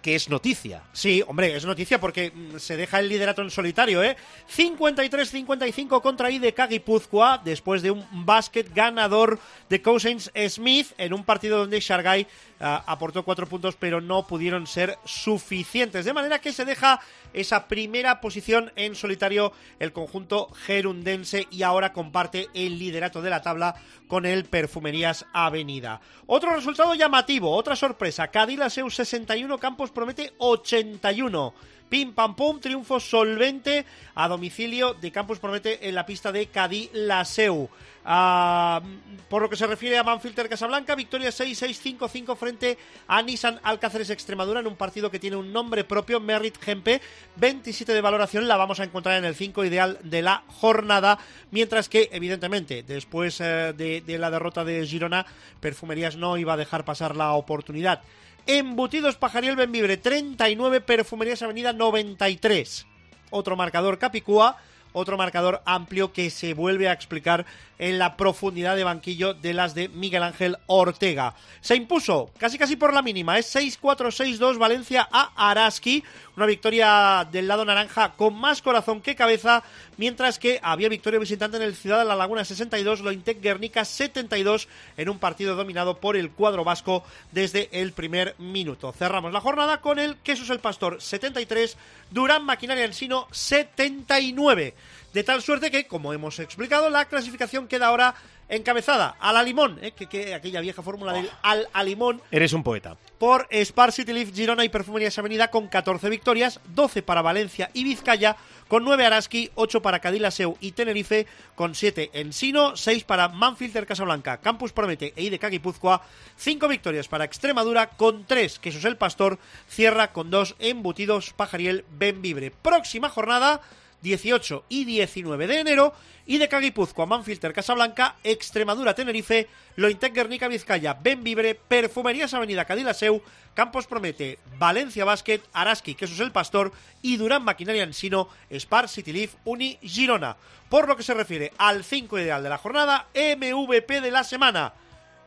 que es noticia. Sí, hombre, es noticia porque mm, se deja el liderato en solitario, ¿eh? 53-55 contra IDK Guipúzcoa después de un básquet ganador de Cousins Smith en un partido donde Shargay ah, aportó cuatro puntos pero no pudieron ser suficientes. De manera que se deja esa primera posición en solitario el conjunto gerundense y ahora comparte el liderato de la tabla con el Perfumerías Avenida. Otro resultado llamativo, otra sorpresa. Cadillac 61, Campos promete 81. Pim pam pum, triunfo solvente a domicilio de Campos Promete en la pista de Cadí Laseu. Ah, por lo que se refiere a Manfilter Casablanca, victoria 6-6-5-5 frente a Nissan Alcáceres Extremadura en un partido que tiene un nombre propio, Merritt Gempe, 27 de valoración, la vamos a encontrar en el 5 ideal de la jornada, mientras que evidentemente después eh, de la derrota de Girona, Perfumerías no iba a dejar pasar la oportunidad. Embutidos Pajariel Benvibre 39, Perfumerías Avenida 93. Otro marcador Capicúa, otro marcador amplio que se vuelve a explicar en la profundidad de banquillo de las de Miguel Ángel Ortega. Se impuso casi casi por la mínima, es 6-4-6-2 Valencia a Araski, una victoria del lado naranja con más corazón que cabeza, mientras que había victoria visitante en el Ciudad de la Laguna 62, Lointec Guernica 72 en un partido dominado por el cuadro vasco desde el primer minuto. Cerramos la jornada con el Quesos el Pastor 73, Durán Maquinaria Ensino 79. De tal suerte que, como hemos explicado, la clasificación queda ahora encabezada a la limón, ¿eh? que, que aquella vieja fórmula del al a limón Eres un poeta. por Spar City Leaf, Girona y Perfumerías Avenida con 14 victorias, 12 para Valencia y Vizcaya, con 9 Araski, 8 para Cadilaseu y Tenerife, con 7 Ensino, 6 para Manfilter Casablanca, Campus Promete e IDK Guipúzcoa, 5 victorias para Extremadura, con 3 Quesos el Pastor, cierra con 2 Embutidos Pajariel Benvibre. Próxima jornada 18 y 19 de enero. Y de Caguipuzcoa, Manfilter Casablanca, Extremadura Tenerife, Lointec Guernica Vizcaya, Benvibre, Perfumerías Avenida Cadilaseu, Campos Promete, Valencia Basket, Araski, Quesos el Pastor y Durán Maquinaria Ensino, Spar City Leaf, Uni Girona. Por lo que se refiere al 5 ideal de la jornada, MVP de la semana.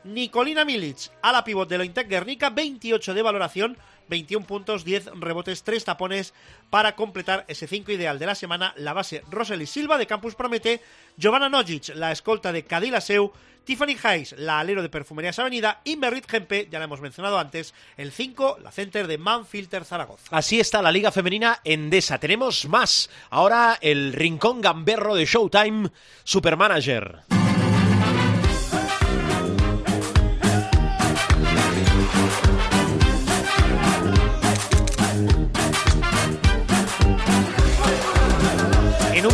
Nicolina Milic, a la pivot de Lointec Guernica, 28 de valoración, 21 puntos, 10 rebotes, 3 tapones para completar ese 5 ideal de la semana. La base Rosely Silva de Campus Promete, Giovanna Nogic, la escolta de Cadilaseu, Tiffany Hayes, la alero de Perfumerías Avenida y Merrit Gempe, ya la hemos mencionado antes, el 5, la center de Manfilter Zaragoza. Así está la Liga Femenina Endesa. Tenemos más. Ahora el rincón gamberro de Showtime Supermanager.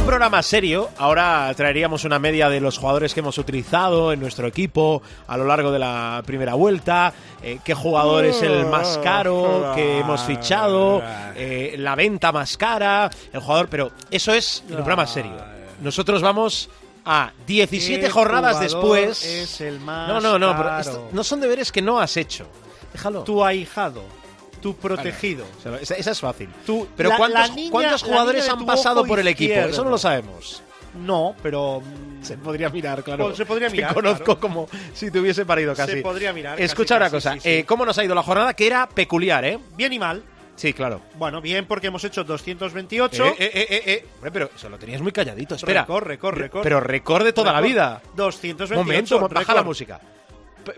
Programa serio, ahora traeríamos una media de los jugadores que hemos utilizado en nuestro equipo a lo largo de la primera vuelta, eh, qué jugador es el más caro que hemos fichado, eh, la venta más cara, el jugador, pero eso es un programa serio. Nosotros vamos a 17 ¿Qué jornadas después. es el más no, no, no, pero caro? esto no son deberes que no has hecho. Déjalo. Tu ahijado, tu protegido. O sea, esa, es fácil. Tu- Pero la- ¿cuántos, la niña- cuántos jugadores han pasado por el equipo? Eso no lo sabemos. No, pero mm, Se podría mirar, claro. Pues se podría Te mirar, conozco claro. como si te hubiese parido casi. Se podría mirar, Escucha casi, una casi, cosa. sí, sí. eh, ¿Cómo nos ha ido la jornada? Que era peculiar, ¿eh? bien y mal. Sí, claro. Bueno, bien porque hemos hecho 228. Eh, eh, eh, eh, eh. Hombre, pero eso lo tenías muy calladito. Espera. Récord, récord, récord. Pero récord de toda la vida. 228. Momento, baja récord. la música.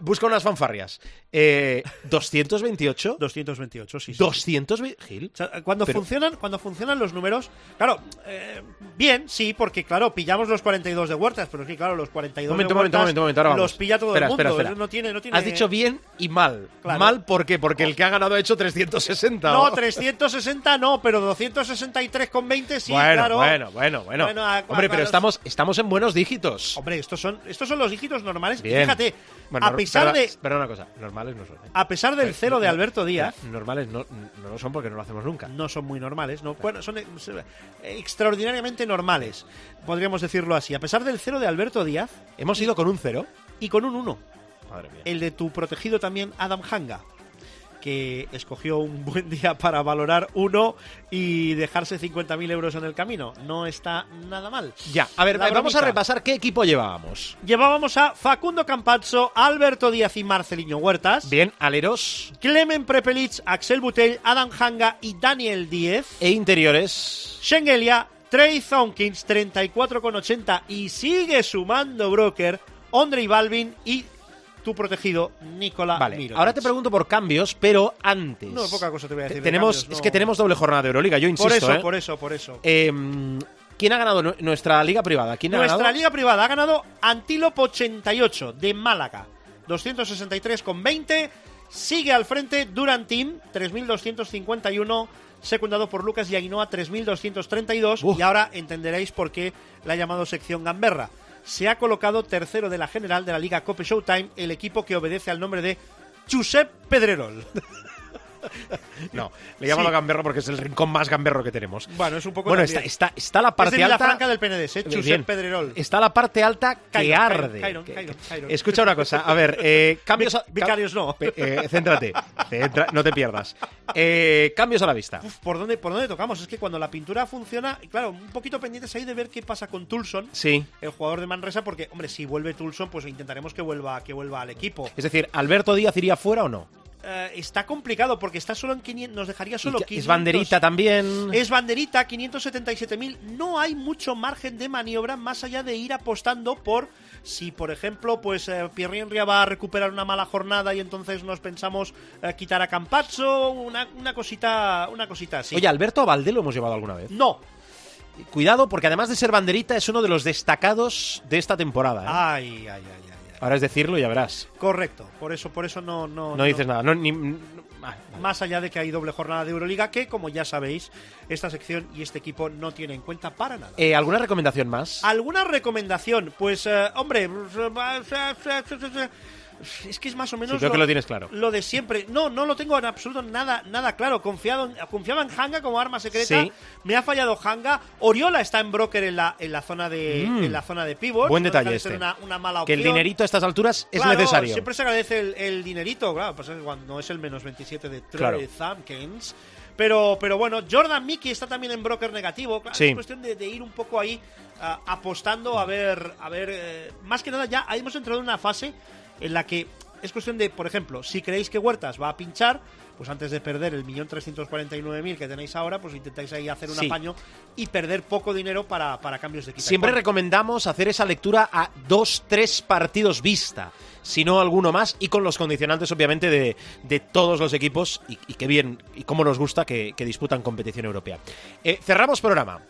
Busca unas fanfarrias. Eh, 228. 228, sí. sí. 220. Gil. O sea, cuando Pero- funcionan, cuando funcionan los números, claro, eh, bien, sí, porque claro, pillamos los 42 de Huertas, pero es que claro, los 42 Momento, de momento, Huertas momento, momento, ahora los pilla todo Espera, el mundo. espera, espera. No tiene, no tiene. Has dicho bien y mal. Claro. Mal, ¿por qué? Porque el que ha ganado ha hecho 360. No, 360 no, pero 263 con 20 sí, bueno, claro. bueno, bueno, bueno. Bueno, a- Hombre, a- pero estamos, estamos en buenos dígitos. Hombre, estos son, estos son los dígitos normales. Bien. Fíjate, Bueno, a pesar de Perdona una cosa, normales no son. ¿eh? a pesar del cero de Alberto Díaz, Normales no, no lo son porque no lo hacemos nunca. no son muy normales, no, bueno, son ex- extraordinariamente normales, podríamos decirlo así. A pesar del cero de Alberto Díaz Hemos ido con un cero. y con un 1. Madre mía. El de tu protegido también, Adam Hanga, que escogió un buen día para valorar uno y dejarse 50.000 euros en el camino. No está nada mal. Ya, a ver, La vamos a repasar qué equipo llevábamos. Llevábamos a Facundo Campazzo, Alberto Díaz y Marceliño Huertas. Bien, aleros Clemen Prepelic, Axel Butell, Adam Hanga y Daniel Díez. e interiores. Schengelia, Trey Thompkins, 34,80 y sigue sumando Broker, Ondrey Balvin y tu protegido, Nicola Vale, Mirotic. ahora te pregunto por cambios, pero antes. No, poca cosa te voy a decir de Tenemos, Es que tenemos doble jornada de Euroliga, yo insisto. Por eso, ¿eh? por eso, por eso. Eh, ¿Quién ha ganado nu- nuestra liga privada? ¿Quién ha Nuestra ganado? liga privada ha ganado Antílope 88 de Málaga, 263,20. Sigue al frente Durantín, 3.251, secundado por Lucas y Ainhoa, 3.232. Uf. Y ahora entenderéis por qué la ha llamado sección Gamberra. Se ha colocado tercero de la general de la Liga Cope Showtime, el equipo que obedece al nombre de Josep Pedrerol. No, le llamo Sí. gamberro porque es el rincón más gamberro que tenemos. Bueno, es un poco Bueno, está, está, está la Es de parte alta. Vilafranca del Penedés, ¿eh? Josep. Pedrerol. Está la parte alta que Cairon, arde. Cairon, Que- Cairon, que- Cairon. Escucha una cosa, a ver, eh, cambios. a- vicarios no. Eh, céntrate, centra- no te pierdas. Eh, cambios a la vista. Uf, ¿por dónde, ¿por dónde tocamos? Es que cuando la pintura funciona, claro, un poquito pendientes ahí de ver qué pasa con Tulson, Sí. el jugador de Manresa, porque, hombre, si vuelve Tulson, pues intentaremos que vuelva, que vuelva al equipo. Es decir, ¿Alberto Díaz iría fuera o no? Eh, está complicado porque está solo en 500, nos dejaría solo Y que- 500. es banderita también. Es banderita, 577.000. No hay mucho margen de maniobra más allá de ir apostando por si, por ejemplo, pues eh, Pierre Henry va a recuperar una mala jornada y entonces nos pensamos eh, quitar a Campazzo, una, una cosita, una cosita así. Oye, ¿Alberto Valde lo hemos llevado alguna vez? no. Cuidado, porque además de ser banderita, es uno de los destacados de esta temporada. ¿eh? Ay, ay, ay. Ahora es decirlo y ya verás. Correcto. Por eso, por eso no, no, No dices nada. No, ni- no- ah, vale. Más allá de que hay doble jornada de Euroliga, que como ya sabéis, esta sección y este equipo no tiene en cuenta para nada. Eh, ¿Alguna recomendación más? ¿Alguna recomendación? Pues, eh, hombre, Es que es más o menos. Sí, creo que lo tienes claro. Lo de siempre. No, no lo tengo en absoluto nada, nada claro. Confiado en- confiaba en Hanga como arma secreta. Sí. Me ha fallado Hanga. Oriola está en broker en la, en la zona de Mm. en la zona de pivot. Buen detalle este. Una, una mala Que el dinerito a estas alturas es Claro, necesario. Siempre se agradece el, el dinerito, claro, pasa que cuando no es el menos 27 de Trey Claro. Pero, pero bueno, Jordan Mickey está también en broker negativo. Claro, Sí. Es cuestión de, de ir un poco ahí ah, apostando a ver, a ver, eh, más que nada ya hemos entrado en una fase en la que es cuestión de, por ejemplo, si creéis que Huertas va a pinchar, pues antes de perder el millón trescientos cuarenta y nueve mil que tenéis ahora, pues intentáis ahí hacer un Sí. apaño y perder poco dinero para, para cambios de quita y Siempre recomendamos hacer esa lectura a dos, tres partidos vista, si no alguno más, y con los condicionantes, obviamente, de, de todos los equipos, y, y qué bien, y cómo nos gusta que, que disputan competición europea. Eh, cerramos programa.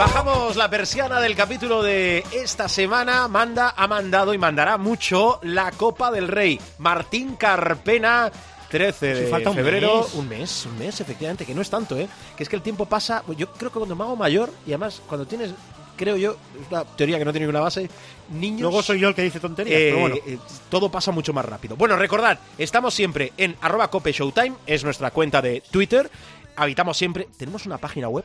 Bajamos la persiana del capítulo de esta semana. Manda, ha mandado y mandará mucho la Copa del Rey. Martín Carpena, 13 Si de falta un febrero. mes. Un mes, un mes, efectivamente, que no es tanto, ¿eh? Que es que el tiempo pasa. Yo creo que cuando me hago mayor, y además cuando tienes, creo yo, es una teoría que no tiene ninguna base, niños. Luego soy yo el que dice tonterías, Eh, pero bueno. eh, todo pasa mucho más rápido. Bueno, recordad, estamos siempre en arroba cope showtime, es nuestra cuenta de Twitter. Habitamos siempre, tenemos una página web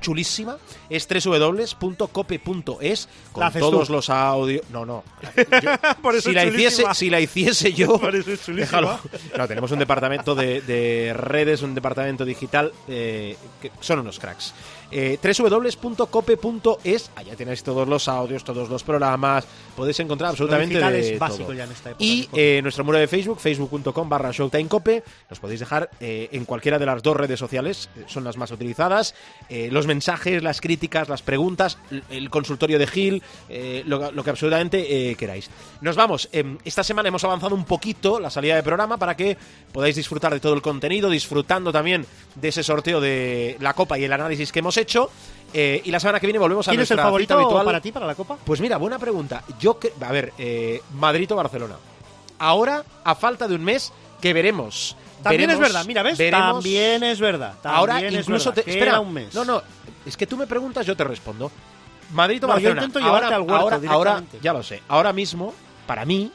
chulísima, es www.cope.es con todos tú. los audios. No, no. Por eso si la hiciese, si la hiciese yo, Por eso es chulísima. déjalo. No, tenemos un departamento de, de redes, un departamento digital eh, que son unos cracks. Eh, www.cope.es, allá tenéis todos los audios, todos los programas, podéis encontrar absolutamente digital de es básico todo. ya en esta época, Y eh, nuestro muro de Facebook, facebook.com barra showtimecope, nos podéis dejar eh, en cualquiera de las dos redes sociales, eh, son las más utilizadas, los mensajes, las críticas, las preguntas, el consultorio de Gil, lo, lo que absolutamente queráis. Nos vamos, Em, esta semana hemos avanzado un poquito la salida de programa para que podáis disfrutar de todo el contenido, disfrutando también de ese sorteo de la Copa y el análisis que hemos hecho. eh, y la semana que viene volvemos a ¿Quién es el favorito habitual. para ti, para la Copa? Pues mira, buena pregunta. Yo, a ver, eh, Madrid o Barcelona. Ahora, a falta de un mes, que veremos. También Veremos- es verdad, mira, ¿ves? veremos- También es verdad. También Ahora es incluso verdad. te. Espera, un mes. no, no. Es que tú me preguntas, yo te respondo. Madrid o No, yo Barcelona. intento llevarte ahora, al huerto ahora, ahora, ya lo sé. Ahora mismo, para mí,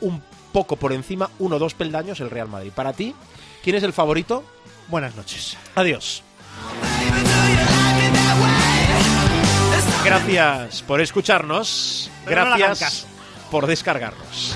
un poco por encima, uno o dos peldaños, el Real Madrid. Para ti, ¿quién es el favorito? Buenas noches. Adiós. Gracias por escucharnos. Gracias por descargarnos.